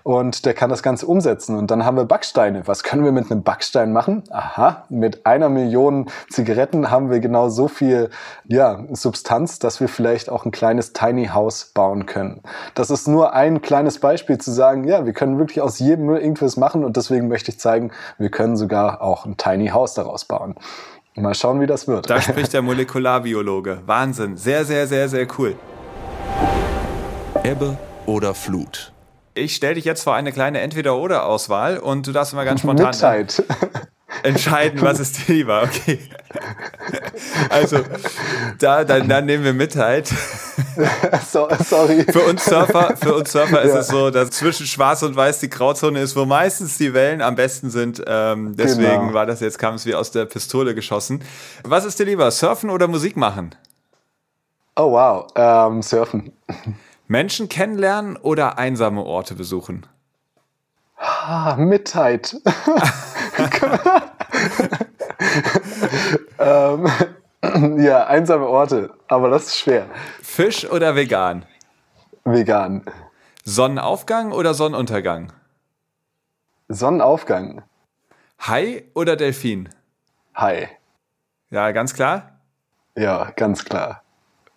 und der kann das Ganze umsetzen. Und dann haben wir Backsteine. Was können wir mit einem Backstein machen? Aha, mit einer Million Zigaretten haben wir genau so viel ja, Substanz, dass wir vielleicht auch ein kleines Tiny House bauen können. Das ist nur ein kleines Beispiel zu sagen, ja, wir können wirklich aus jedem Müll irgendwas machen und deswegen möchte ich zeigen, wir können sogar auch ein Tiny House daraus bauen. Mal schauen, wie das wird. Da spricht der Molekularbiologe. Wahnsinn. Sehr, sehr, sehr, sehr cool. Ebbe oder Flut? Ich stelle dich jetzt vor eine kleine Entweder-Oder-Auswahl und du darfst mal ganz spontan. Mitheit entscheiden, was ist dir lieber. Okay. Also, da, dann, dann nehmen wir Mitheit. So, sorry. Für uns Surfer, für uns Surfer ja. ist es so, dass zwischen Schwarz und Weiß die Grauzone ist, wo meistens die Wellen am besten sind. Ähm, deswegen genau. war das jetzt, kam es wie aus der Pistole geschossen. Was ist dir lieber, surfen oder Musik machen? Oh wow, ähm, surfen. Menschen kennenlernen oder einsame Orte besuchen? Ah, Mitheit. ähm, ja, einsame Orte, aber das ist schwer. Fisch oder vegan? Vegan. Sonnenaufgang oder Sonnenuntergang? Sonnenaufgang. Hai oder Delfin? Hai. Ja, ganz klar? Ja, ganz klar.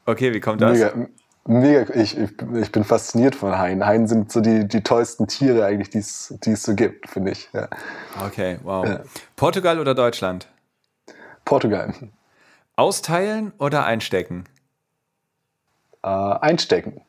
Okay, wie kommt das? Mega, Mega, ich, ich, bin fasziniert von Haien. Haien sind so die, die tollsten Tiere eigentlich, die es so gibt, finde ich. Ja. Okay, wow. Ja. Portugal oder Deutschland? Portugal. Austeilen oder einstecken? Äh, einstecken.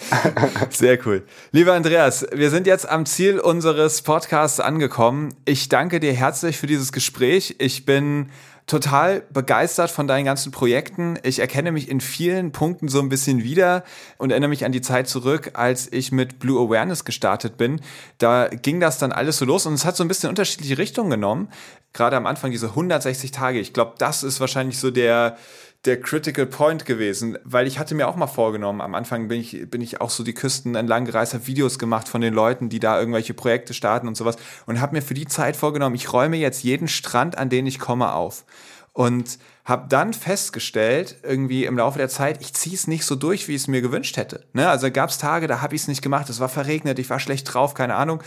Sehr cool. Lieber Andreas, wir sind jetzt am Ziel unseres Podcasts angekommen. Ich danke dir herzlich für dieses Gespräch. Ich bin total begeistert von deinen ganzen Projekten. Ich erkenne mich in vielen Punkten so ein bisschen wieder und erinnere mich an die Zeit zurück, als ich mit Blue Awareness gestartet bin. Da ging das dann alles so los und es hat so ein bisschen unterschiedliche Richtungen genommen. Gerade am Anfang diese 160 Tage. Ich glaube, das ist wahrscheinlich so der, der Critical Point gewesen, weil ich hatte mir auch mal vorgenommen, am Anfang bin ich, bin ich auch so die Küsten entlang gereist, habe Videos gemacht von den Leuten, die da irgendwelche Projekte starten und sowas und habe mir für die Zeit vorgenommen, ich räume jetzt jeden Strand, an den ich komme, auf. Und habe dann festgestellt, irgendwie im Laufe der Zeit, ich ziehe es nicht so durch, wie ich es mir gewünscht hätte. Ne? Also gab es Tage, da habe ich es nicht gemacht, es war verregnet, ich war schlecht drauf, keine Ahnung.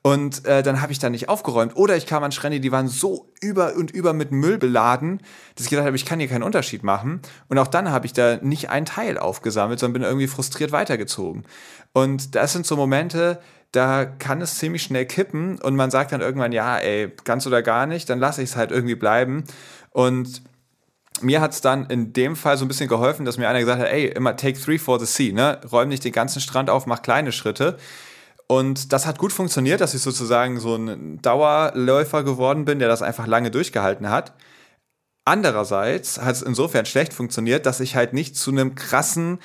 Und äh, dann habe ich da nicht aufgeräumt. Oder ich kam an Strände, die waren so über und über mit Müll beladen, dass ich gedacht habe, ich kann hier keinen Unterschied machen. Und auch dann habe ich da nicht ein Teil aufgesammelt, sondern bin irgendwie frustriert weitergezogen. Und das sind so Momente, da kann es ziemlich schnell kippen und man sagt dann irgendwann, ja, ey, ganz oder gar nicht, dann lasse ich es halt irgendwie bleiben. Und mir hat es dann in dem Fall so ein bisschen geholfen, dass mir einer gesagt hat, ey, immer take three for the sea, ne? Räum nicht den ganzen Strand auf, mach kleine Schritte. Und das hat gut funktioniert, dass ich sozusagen so ein Dauerläufer geworden bin, der das einfach lange durchgehalten hat. Andererseits hat es insofern schlecht funktioniert, dass ich halt nicht zu einem krassen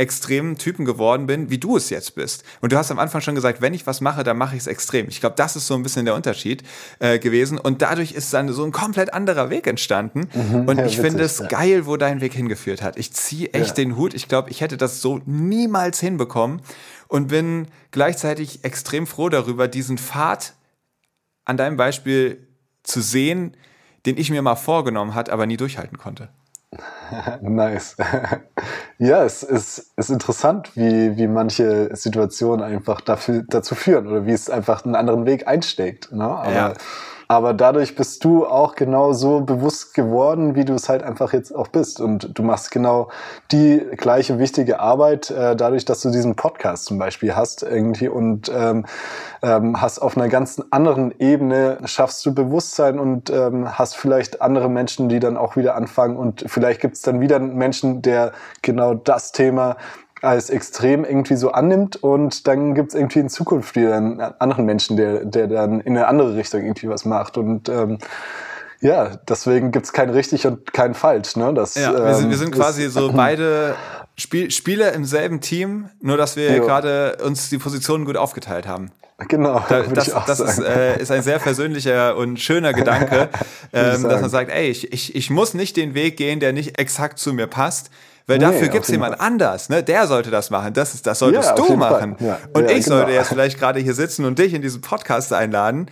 extremen Typen geworden bin, wie du es jetzt bist. Und du hast am Anfang schon gesagt, wenn ich was mache, dann mache ich es extrem. Ich glaube, das ist so ein bisschen der Unterschied äh, gewesen. Und dadurch ist dann so ein komplett anderer Weg entstanden. Mhm, und ja, ich finde es ja. geil, wo dein Weg hingeführt hat. Ich ziehe echt ja. den Hut. Ich glaube, ich hätte das so niemals hinbekommen und bin gleichzeitig extrem froh darüber, diesen Pfad an deinem Beispiel zu sehen, den ich mir mal vorgenommen hat, aber nie durchhalten konnte. nice. Ja, es ist, ist interessant, wie, wie manche Situationen einfach dafür, dazu führen oder wie es einfach einen anderen Weg einsteckt. Ne? Aber ja. Aber dadurch bist du auch genau so bewusst geworden, wie du es halt einfach jetzt auch bist. Und du machst genau die gleiche wichtige Arbeit, äh, dadurch, dass du diesen Podcast zum Beispiel hast irgendwie und ähm, ähm, hast auf einer ganz anderen Ebene, schaffst du Bewusstsein und ähm, hast vielleicht andere Menschen, die dann auch wieder anfangen und vielleicht gibt es dann wieder einen Menschen, der genau das Thema als extrem irgendwie so annimmt und dann gibt es irgendwie in Zukunft wieder einen anderen Menschen, der, der dann in eine andere Richtung irgendwie was macht und ähm, ja, deswegen gibt es kein richtig und kein falsch. Ne? Das, ja, wir, sind, wir sind ähm, quasi so beide Spiel, Spieler im selben Team, nur dass wir gerade uns die Positionen gut aufgeteilt haben. Genau. Da, das das ist, äh, ist ein sehr persönlicher und schöner Gedanke, ähm, dass man sagt, ey, ich, ich, ich muss nicht den Weg gehen, der nicht exakt zu mir passt. Weil nee, dafür gibt es jemand Fall. anders, ne? Der sollte das machen. Das, ist, das solltest ja, du machen. Ja, und ja, ich genau. sollte jetzt vielleicht gerade hier sitzen und dich in diesen Podcast einladen,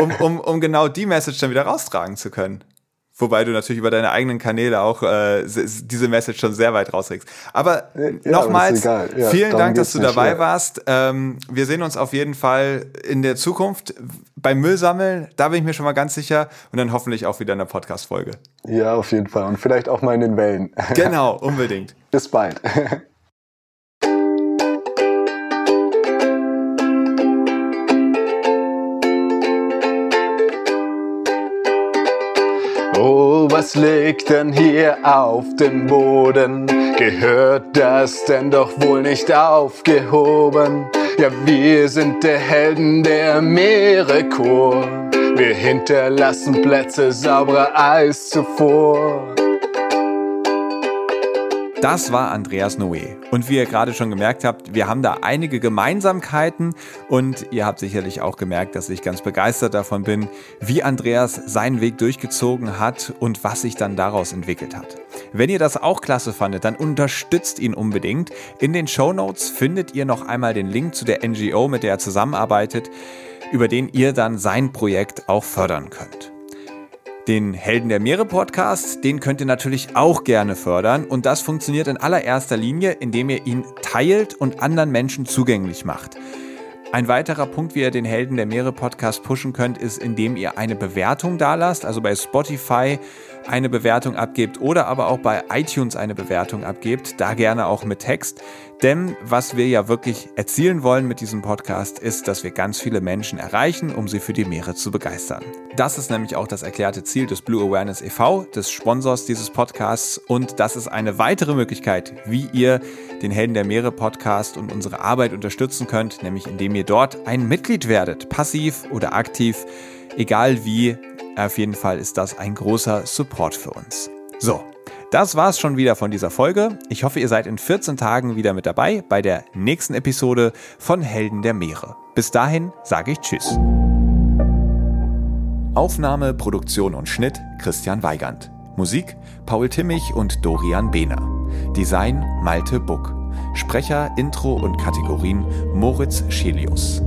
um, um, um genau die Message dann wieder raustragen zu können. Wobei du natürlich über deine eigenen Kanäle auch äh, diese Message schon sehr weit rausträgst. Aber ja, nochmals, ja, vielen Dank, dass du dabei schwer. warst. Ähm, wir sehen uns auf jeden Fall in der Zukunft beim Müllsammeln. Da bin ich mir schon mal ganz sicher. Und dann hoffentlich auch wieder in der Podcast-Folge. Ja, auf jeden Fall. Und vielleicht auch mal in den Wellen. Genau, unbedingt. Bis bald. was liegt denn hier auf dem Boden? Gehört das denn doch wohl nicht aufgehoben? Ja, wir sind der Helden der Meere Chor. Wir hinterlassen Plätze sauberer als zuvor. Das war Andreas Noé. Und wie ihr gerade schon gemerkt habt, wir haben da einige Gemeinsamkeiten und ihr habt sicherlich auch gemerkt, dass ich ganz begeistert davon bin, wie Andreas seinen Weg durchgezogen hat und was sich dann daraus entwickelt hat. Wenn ihr das auch klasse fandet, dann unterstützt ihn unbedingt. In den Show Notes findet ihr noch einmal den Link zu der NGO, mit der er zusammenarbeitet, über den ihr dann sein Projekt auch fördern könnt. Den Helden der Meere Podcast, den könnt ihr natürlich auch gerne fördern und das funktioniert in allererster Linie, indem ihr ihn teilt und anderen Menschen zugänglich macht. Ein weiterer Punkt, wie ihr den Helden der Meere Podcast pushen könnt, ist, indem ihr eine Bewertung dalasst, also bei Spotify eine Bewertung abgebt oder aber auch bei iTunes eine Bewertung abgebt, da gerne auch mit Text. Denn was wir ja wirklich erzielen wollen mit diesem Podcast ist, dass wir ganz viele Menschen erreichen, um sie für die Meere zu begeistern. Das ist nämlich auch das erklärte Ziel des Blue Awareness e.V., des Sponsors dieses Podcasts. Und das ist eine weitere Möglichkeit, wie ihr den Helden der Meere Podcast und unsere Arbeit unterstützen könnt, nämlich indem ihr dort ein Mitglied werdet, passiv oder aktiv, egal wie. Auf jeden Fall ist das ein großer Support für uns. So, das war's schon wieder von dieser Folge. Ich hoffe, ihr seid in 14 Tagen wieder mit dabei bei der nächsten Episode von Helden der Meere. Bis dahin sage ich Tschüss. Aufnahme, Produktion und Schnitt Christian Weigand. Musik Paul Timmich und Dorian Behner. Design Malte Buck. Sprecher, Intro und Kategorien Moritz Schelius.